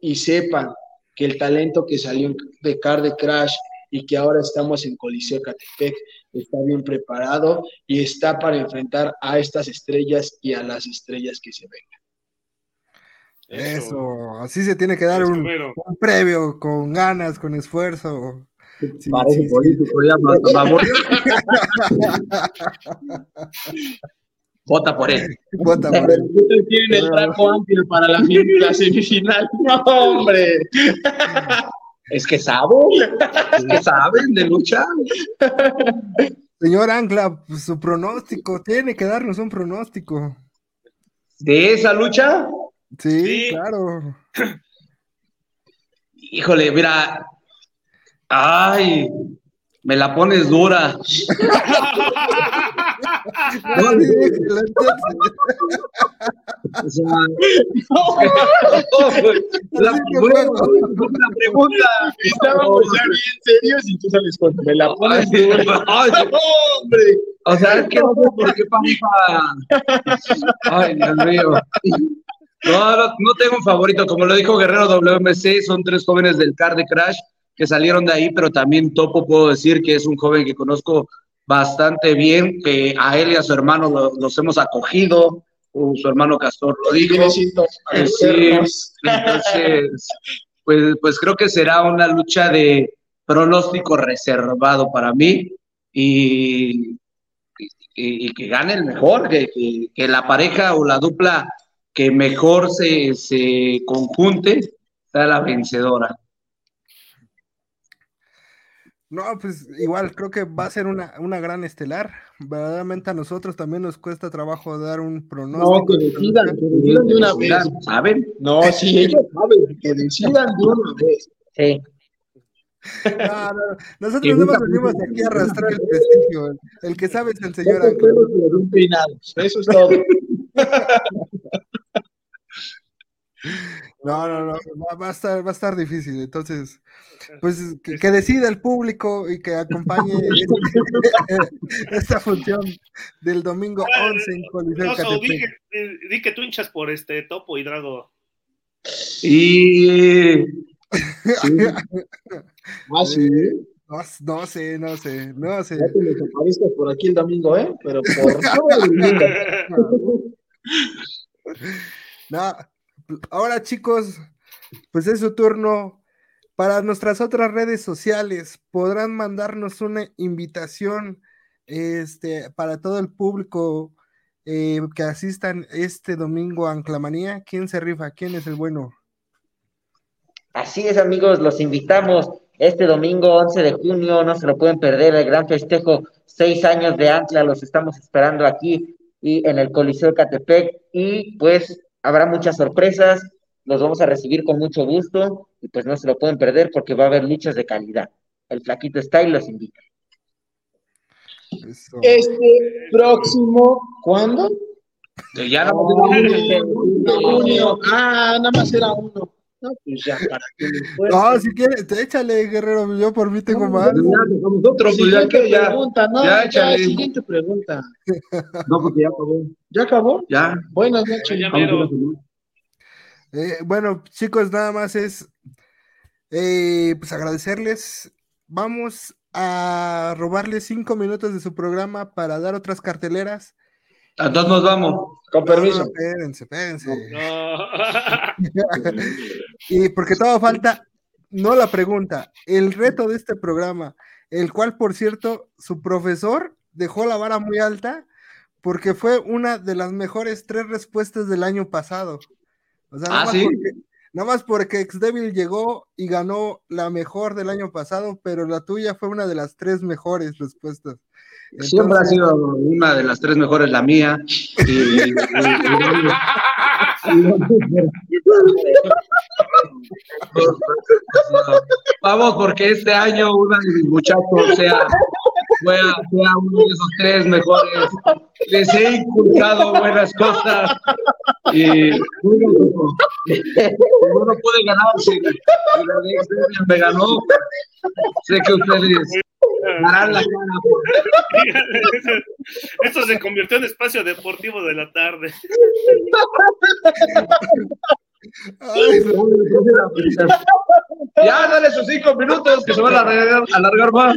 F: y sepan que el talento que salió de Car Crash y que ahora estamos en Coliseo Catepec está bien preparado y está para enfrentar a estas estrellas y a las estrellas que se
B: vengan. Eso, así se tiene que dar un, previo con ganas, con esfuerzo. Parece político, ya,
D: Vota por él.
F: Vota por él. Tienen el trajo amplio para la, la semifinal. No, hombre.
D: Es que saben, es que saben de lucha.
B: Señor Ancla, pues, su pronóstico, tiene que darnos un pronóstico.
D: ¿De esa lucha?
B: Sí, claro.
D: Híjole, mira. Ay, me la pones dura. O sea, la,
B: Así que
D: bueno, la pregunta.
F: Estábamos ya bien serios y tú sales con me la pones ¡Hombre!
D: O sea, es que no sé por qué pareja. Ay, Dios mío. No, no, no tengo un favorito. Como lo dijo Guerrero WMC, son tres jóvenes del Car de Crash que salieron de ahí, pero también Topo puedo decir que es un joven que conozco bastante bien, que a él y a su hermano lo- los hemos acogido, o su hermano Castor lo dijo.
F: Besitos.
D: Eh, sí, entonces, pues, pues creo que será una lucha de pronóstico reservado para mí y, y- y que gane el mejor, que, que- que la pareja o la dupla que mejor se, se conjunte sea la vencedora.
B: No, pues igual creo que va a ser una, una gran estelar. Verdaderamente a nosotros también nos cuesta trabajo dar un
F: No,
B: pronóstico.
F: que decidan, que decidan de una vez.
D: ¿Saben?
F: No, sí, ellos saben, que decidan de una vez.
E: Sí.
B: No, no, no. Nosotros no nos venimos aquí a arrastrar el prestigio. El, que sabe es el señor.
F: Eso es todo.
B: No, no, no, va, va a estar, va a estar difícil. Entonces, pues que, que decida el público y que acompañe este- esta función del domingo 11 en Coliseo
C: No, di, que, eh, di que tú hinchas por este Topo y Drago.
D: Y
F: Ah, sí.
B: No, no sé, no sé, no sé.
F: Ya te les aparezcas por aquí el domingo, ¿eh? Pero por todo el mundo.
B: No, ahora chicos, pues es su turno. Para nuestras otras redes sociales podrán mandarnos una invitación este, para todo el público eh, que asistan este domingo a Anclamanía. ¿Quién se rifa? ¿Quién es el bueno?
E: Así es, amigos, los invitamos este domingo 11 de junio, no se lo pueden perder, el gran festejo, seis años de Ancla, los estamos esperando aquí y en el Coliseo Catepec y pues habrá muchas sorpresas, los vamos a recibir con mucho gusto y pues no se lo pueden perder porque va a haber luchas de calidad. El Flaquito Style los invita.
B: Eso.
F: Este próximo, ¿cuándo?
D: ya no
F: Junio. Ah, nada más era uno. No, pues ya, para que me
B: No, si quieres, te échale, guerrero. Yo por mí tengo más.
D: Ya dejamos otro, pues ya que ya.
F: pregunta, no,
D: ya
F: ya, siguiente pregunta.
D: No, porque ya acabó.
F: ¿Ya acabó?
D: Ya.
F: Buenas noches.
C: Ya.
B: Eh, bueno, chicos, nada más es eh, pues agradecerles. Vamos a robarles cinco minutos de su programa para dar otras carteleras.
D: Entonces nos vamos.
F: Con
B: No, no,
F: permiso.
B: espérense, espérense.
C: No.
B: y porque todo falta, no la pregunta, el reto de este programa, el cual, por cierto, su profesor dejó la vara muy alta porque fue una de las mejores tres respuestas del año pasado. O sea, nada,
D: Ah,
B: más,
D: ¿sí?
B: porque, nada más porque Exdevil llegó y ganó la mejor del año pasado, pero la tuya fue una de las tres mejores respuestas.
D: Siempre ha sido una de las tres mejores la mía. Y- y- y- Vamos, porque este año uno de mis muchachos sea, sea, sea uno de esos tres mejores. Les he inculcado buenas cosas. Y bueno, como no pude ganar, si si la de Xavier me ganó. Sé que ustedes darán la cara
C: Esto se convirtió en espacio deportivo de la tarde.
B: Ay,
D: Ya, dale sus cinco minutos que se van a alargar, alargar más.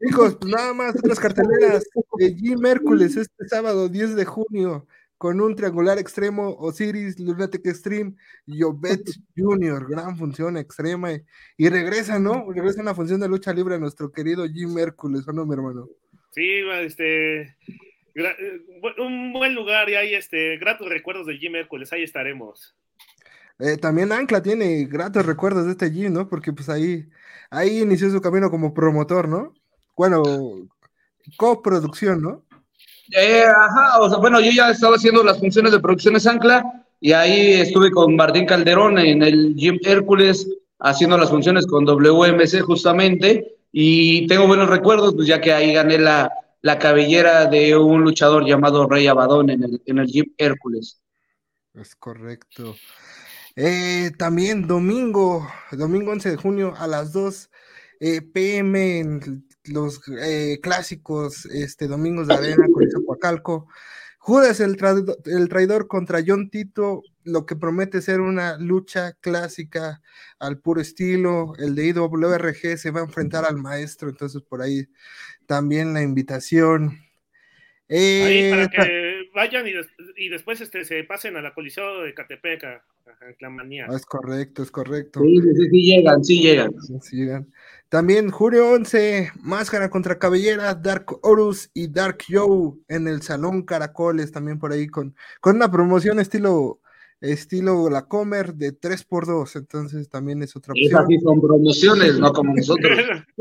B: Hijos, pues nada más otras carteleras de Jim Hércules este sábado 10 de junio con un triangular extremo Osiris Lunatic Extreme y Obet Jr. Gran función extrema y, y regresa, ¿no? Regresa una función de lucha libre a nuestro querido Jim Hércules, ¿o no, mi hermano?
C: Sí, este. Eh, Un buen lugar y hay este, gratos recuerdos de Jim Hércules, ahí estaremos.
B: Eh, también Ancla tiene gratos recuerdos de este Jim, ¿no? Porque pues ahí, ahí inició su camino como promotor, ¿no? Bueno, coproducción, ¿no?
D: Eh, ajá, o sea, bueno, yo ya estaba haciendo las funciones de producciones Ancla y ahí estuve con Martín Calderón en el Gym Hércules haciendo las funciones con WMC justamente y tengo buenos recuerdos, pues ya que ahí gané la, la cabellera de un luchador llamado Rey Abadón en el, en el Jeep Hércules.
B: Es correcto. Eh, también domingo, domingo 11 de junio a las 2 eh, pm en los eh, clásicos este, domingos de arena con Zapuacalco. Judas el, traidor, el traidor contra John Tito, lo que promete ser una lucha clásica al puro estilo. El de IWRG se va a enfrentar al maestro, entonces por ahí también la invitación.
C: Ahí para que vayan y, des y después este, se pasen a la Coliseo de Catepec, a, a Clamanía.
B: Es correcto, es correcto.
D: Sí, sí, sí, llegan, sí llegan.
B: Sí llegan. También julio 11, Máscara contra Cabellera, Dark Horus y Dark Joe en el Salón Caracoles, también por ahí con, con una promoción estilo estilo La Comer de 3x2, entonces también es otra
D: opción. Esas sí son promociones, no como nosotros.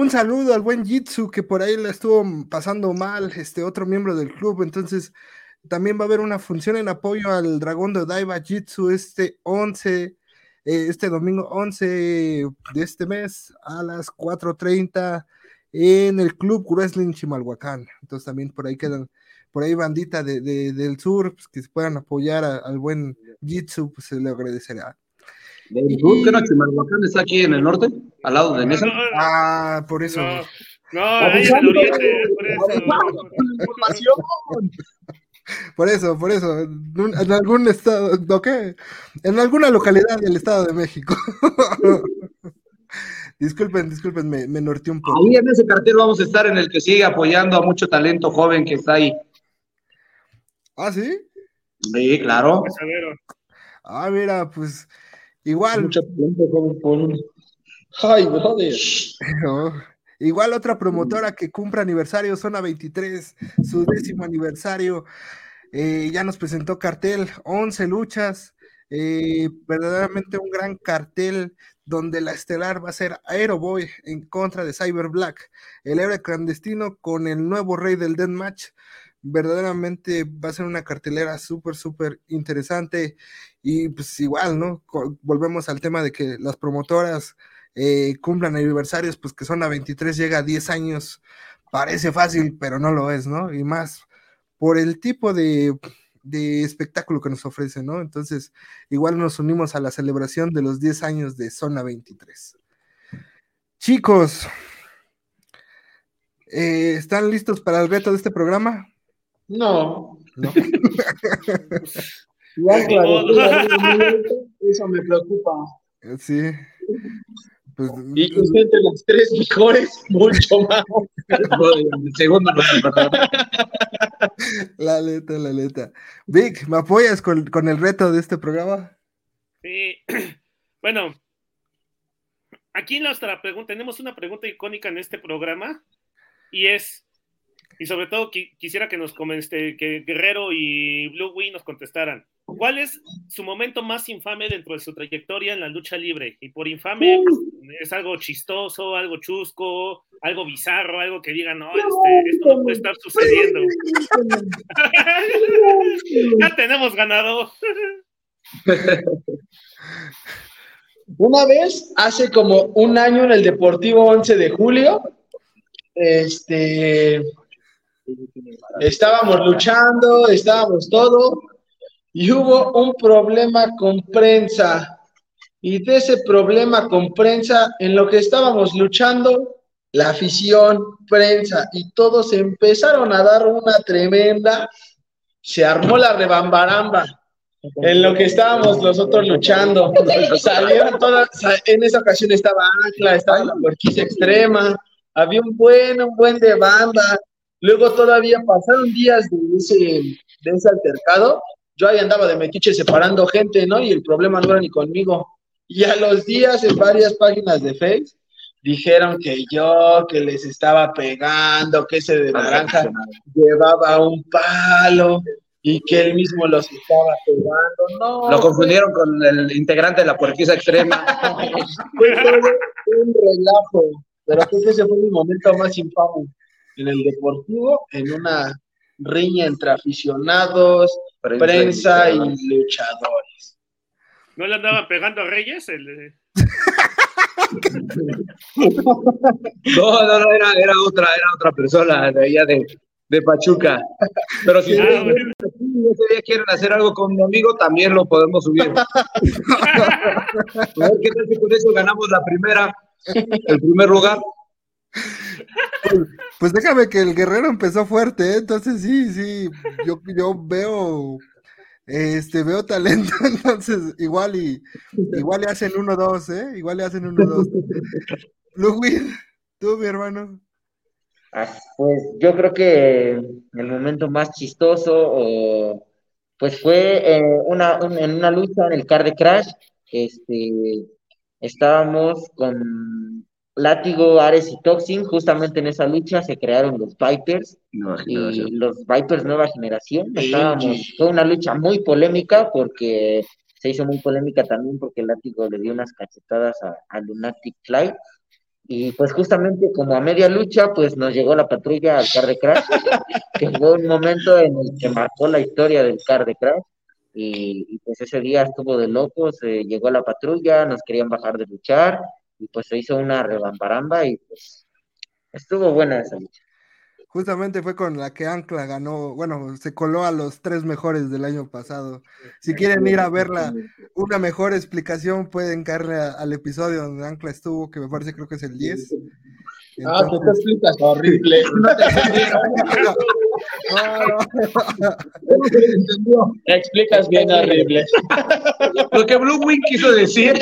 B: Un saludo al buen Jitsu que por ahí la estuvo pasando mal, este otro miembro del club, entonces también va a haber una función en apoyo al dragón de Daiba Jitsu este 11, eh, este domingo 11 de este mes a las 4.30 en el Club Wrestling Chimalhuacán. Entonces también por ahí quedan, por ahí bandita de, de, del sur, pues, que se puedan apoyar al buen Jitsu, pues se le agradecerá.
D: ¿Del sur? ¿Qué no? Chimalhuacán está aquí en el norte, al lado de Nesa?
B: Ah, por eso.
C: No, no ahí en el oriente, por eso.
B: Por eso, por eso, en algún estado, ¿no qué? En alguna localidad del Estado de México. disculpen, disculpen, me, me norteé un poco.
D: Ahí en ese cartel vamos a estar en el que sigue apoyando a mucho talento joven que está ahí.
B: ¿Ah, sí?
D: Sí, claro.
B: Ah, mira, pues igual.
F: Ay.
B: No. Igual otra promotora que cumple aniversario, Zona 23, su décimo aniversario, eh, ya nos presentó cartel, 11 luchas, eh, verdaderamente un gran cartel donde la estelar va a ser Aeroboy en contra de Cyber Black, el héroe clandestino con el nuevo rey del Deathmatch. Verdaderamente va a ser una cartelera súper, súper interesante. Y pues igual, ¿no? Volvemos al tema de que las promotoras eh, cumplan aniversarios, pues que son a 23, llega a 10 años, parece fácil, pero no lo es, ¿no? Y más por el tipo de, de espectáculo que nos ofrece, ¿no? Entonces, igual nos unimos a la celebración de los 10 años de Zona 23. Chicos, eh, ¿están listos para el reto de este programa?
F: No.
B: No.
F: Ya, claro, eso me preocupa.
B: Sí. Pues,
F: Y que esté entre las tres mejores, mucho más.
D: Segundo.
B: La neta, la neta. Vic, ¿me apoyas con, con el reto de este programa?
C: Sí, bueno, aquí nuestra pregunta, tenemos una pregunta icónica en este programa y es, y sobre todo qui- quisiera que nos comente, que Guerrero y Blue Wing nos contestaran. ¿Cuál es su momento más infame dentro de su trayectoria en la lucha libre? Y por infame pues, es algo chistoso, algo chusco, algo bizarro, algo que digan, no, este, esto no puede estar sucediendo. ya tenemos ganador.
F: Una vez, hace como un año en el Deportivo 11 de julio, este, estábamos luchando, estábamos todo, y hubo un problema con prensa. Y de ese problema con prensa, en lo que estábamos luchando, la afición, prensa y todos empezaron a dar una tremenda, se armó la rebambaramba. En lo que estábamos nosotros luchando, salieron todas, en esa ocasión estaba Ancla, estaba la puerquiza extrema, había un buen, un buen de banda, luego todavía pasaron días de ese, de ese altercado, yo ahí andaba de metiche separando gente, ¿no? Y el problema no era ni conmigo. Y a los días en varias páginas de Face dijeron que yo, que les estaba pegando, que ese de naranja llevaba un palo y que él mismo los estaba pegando. No,
D: Lo confundieron con el integrante de la puerquiza extrema.
F: fue un relajo. Pero creo que ese fue mi momento más infame en el deportivo, en una riña entre aficionados, prensa y luchadores.
C: ¿No le andaban pegando a Reyes? El,
D: No, no, no, era, era otra, era otra persona de allá de, de Pachuca. Pero si
C: Ah,
D: ustedes
C: bueno.
D: ese día quieren hacer algo con mi amigo, también lo podemos subir. A ver qué tal si con eso ganamos la primera, el primer lugar.
B: Pues déjame que el guerrero empezó fuerte, ¿eh? entonces sí, sí, yo, yo veo, este, veo talento, entonces igual y igual le hacen 1-2, ¿eh? Igual le hacen 1-2. Ludwig, tú, mi hermano.
E: Ah, Pues yo creo que el momento más chistoso o, pues fue eh, una, un- en una lucha en el Car de Crash. Este, estábamos con Látigo, Ares y Toxin. Justamente en esa lucha se crearon los Vipers y los Vipers Nueva Generación. Estábamos, fue una lucha muy polémica porque se hizo muy polémica también porque Látigo le dio unas cachetadas a, a Lunatic Fly. Y pues justamente como a media lucha, pues nos llegó la patrulla al car de Crash, que fue un momento en el que marcó la historia del car de Crash. Y, y, pues ese día estuvo de locos, eh, llegó la patrulla, nos querían bajar de luchar, y pues se hizo una rebambaramba y pues estuvo buena esa lucha.
B: Justamente fue con la que Ancla ganó, bueno, se coló a los tres mejores del año pasado. Si quieren ir a verla, una mejor explicación pueden caerle a- al episodio donde Ancla estuvo, que me parece creo que es el 10.
F: Ah, tú te explicas horrible. Te explicas bien horrible.
D: Lo que Blue Wing quiso decir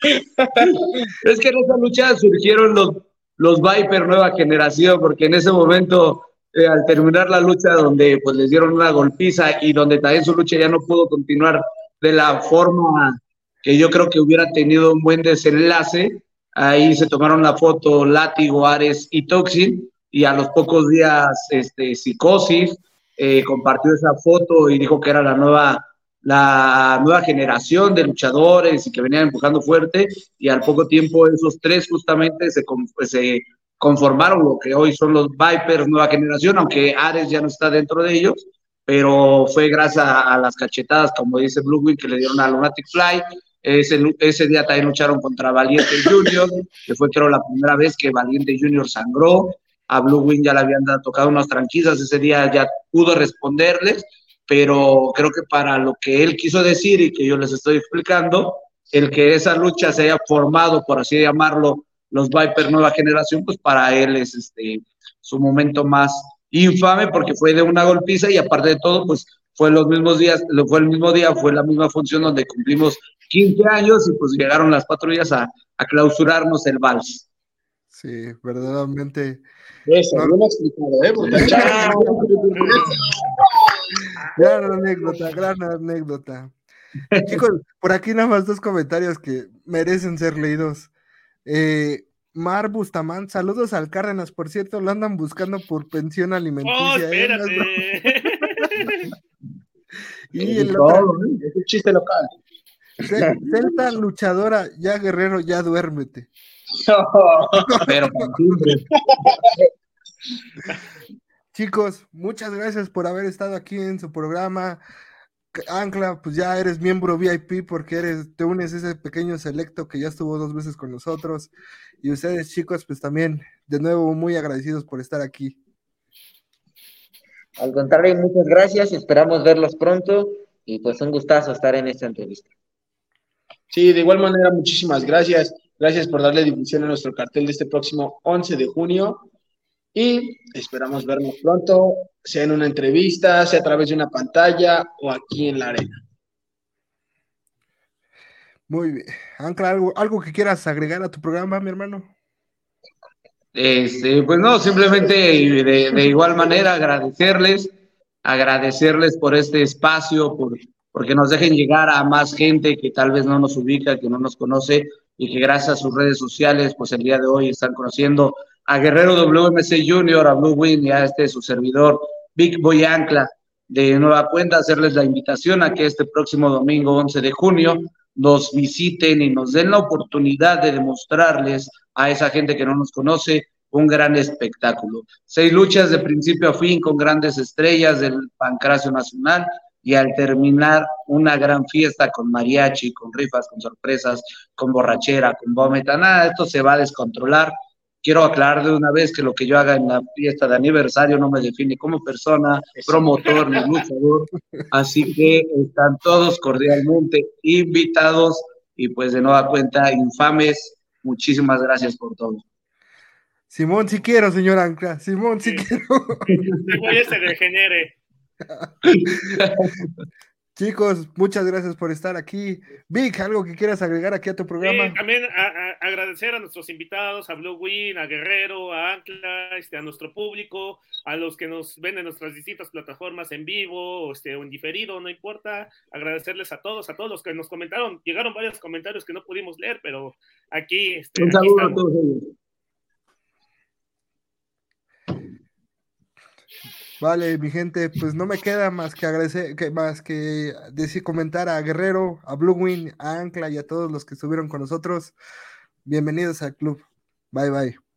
D: es que en esa lucha surgieron los, los Viper nueva generación, porque en ese momento, eh, al terminar la lucha, donde pues les dieron una golpiza y donde también su lucha ya no pudo continuar de la forma que yo creo que hubiera tenido un buen desenlace, ahí se tomaron la foto Látigo, Ares y Toxin, y a los pocos días, este, Psicosis eh, compartió esa foto y dijo que era la nueva la nueva generación de luchadores y que venían empujando fuerte y al poco tiempo esos tres justamente se, pues, se conformaron lo que hoy son los Vipers nueva generación, aunque Ares ya no está dentro de ellos, pero fue gracias a, las cachetadas, como dice Blue Wing, que le dieron a Lunatic Fly. Ese, ese día también lucharon contra Valiente Junior, que fue creo la primera vez que Valiente Junior sangró. A Blue Wing ya le habían tocado unas tranquillas, ese día ya pudo responderles pero creo que para lo que él quiso decir y que yo les estoy explicando, el que esa lucha se haya formado, por así llamarlo, los Viper nueva generación, pues para él es este su momento más infame porque fue de una golpiza y aparte de todo, pues fue los mismos días, fue el mismo día, fue la misma función donde cumplimos 15 años y pues llegaron las patrullas a, a clausurarnos el vals.
B: Sí, verdaderamente.
F: Eso, bien explicado, ¿eh?
B: Gran anécdota, gran anécdota. Chicos, por aquí nada más dos comentarios que merecen ser leídos. Eh, Mar Bustamán, saludos al Cárdenas, por cierto, lo andan buscando por pensión
C: Oh,
B: alimenticia. ¿eh? Broma.
C: espérate.
B: Y el otro,
F: Es un chiste local.
B: Ce- Celta luchadora, ya guerrero, ya duérmete.
D: Pero.
B: Chicos, muchas gracias por haber estado aquí en su programa. Ancla, pues ya eres miembro VIP porque eres, te unes a ese pequeño selecto que ya estuvo dos veces con nosotros. Y ustedes, chicos, pues también, de nuevo, muy agradecidos por estar aquí.
E: Al contrario, muchas gracias, esperamos verlos pronto y pues un gustazo estar en esta entrevista.
F: Sí, de igual manera, muchísimas gracias. Gracias por darle difusión a nuestro cartel de este próximo 11 de junio. Y esperamos vernos pronto, sea en una entrevista, sea a través de una pantalla o aquí en la arena.
B: Muy bien. Ancla, ¿algo, algo que quieras agregar a tu programa, mi hermano?
D: Este, pues no, simplemente de, de igual manera agradecerles, agradecerles por este espacio, por, porque nos dejen llegar a más gente que tal vez no nos ubica, que no nos conoce y que gracias a sus redes sociales, pues el día de hoy están conociendo a Guerrero WMC Junior, a Blue Wing y a este su servidor, Big Boy Ancla. De nueva cuenta, hacerles la invitación a que este próximo domingo 11 de junio nos visiten y nos den la oportunidad de demostrarles a esa gente que no nos conoce un gran espectáculo. Seis luchas de principio a fin con grandes estrellas del Pancracio Nacional, y al terminar una gran fiesta con mariachi, con rifas, con sorpresas, con borrachera, con vómita, nada, esto se va a descontrolar. Quiero aclarar de una vez que lo que yo haga en la fiesta de aniversario no me define como persona, promotor ni luchador, así que están todos cordialmente invitados y pues de nueva cuenta, infames, muchísimas gracias por todo.
B: Simón, si quiero, señor Ancla. Simón, si quiero.
C: Que se degenere.
B: Chicos, muchas gracias por estar aquí. Vic, ¿algo que quieras agregar aquí a tu programa?
C: también agradecer a nuestros invitados, a Blue Win, a Guerrero, a Ancla, este, a nuestro público, a los que nos ven en nuestras distintas plataformas en vivo este, o en diferido, no importa. Agradecerles a todos, a todos los que nos comentaron. Llegaron varios comentarios que no pudimos leer, pero aquí. Este,
D: Un saludo a todos
B: Vale, mi gente, pues no me queda más que agradecer, que más que decir, comentar a Guerrero, a Blue Win, a Ancla y a todos los que estuvieron con nosotros. Bienvenidos al club. Bye bye.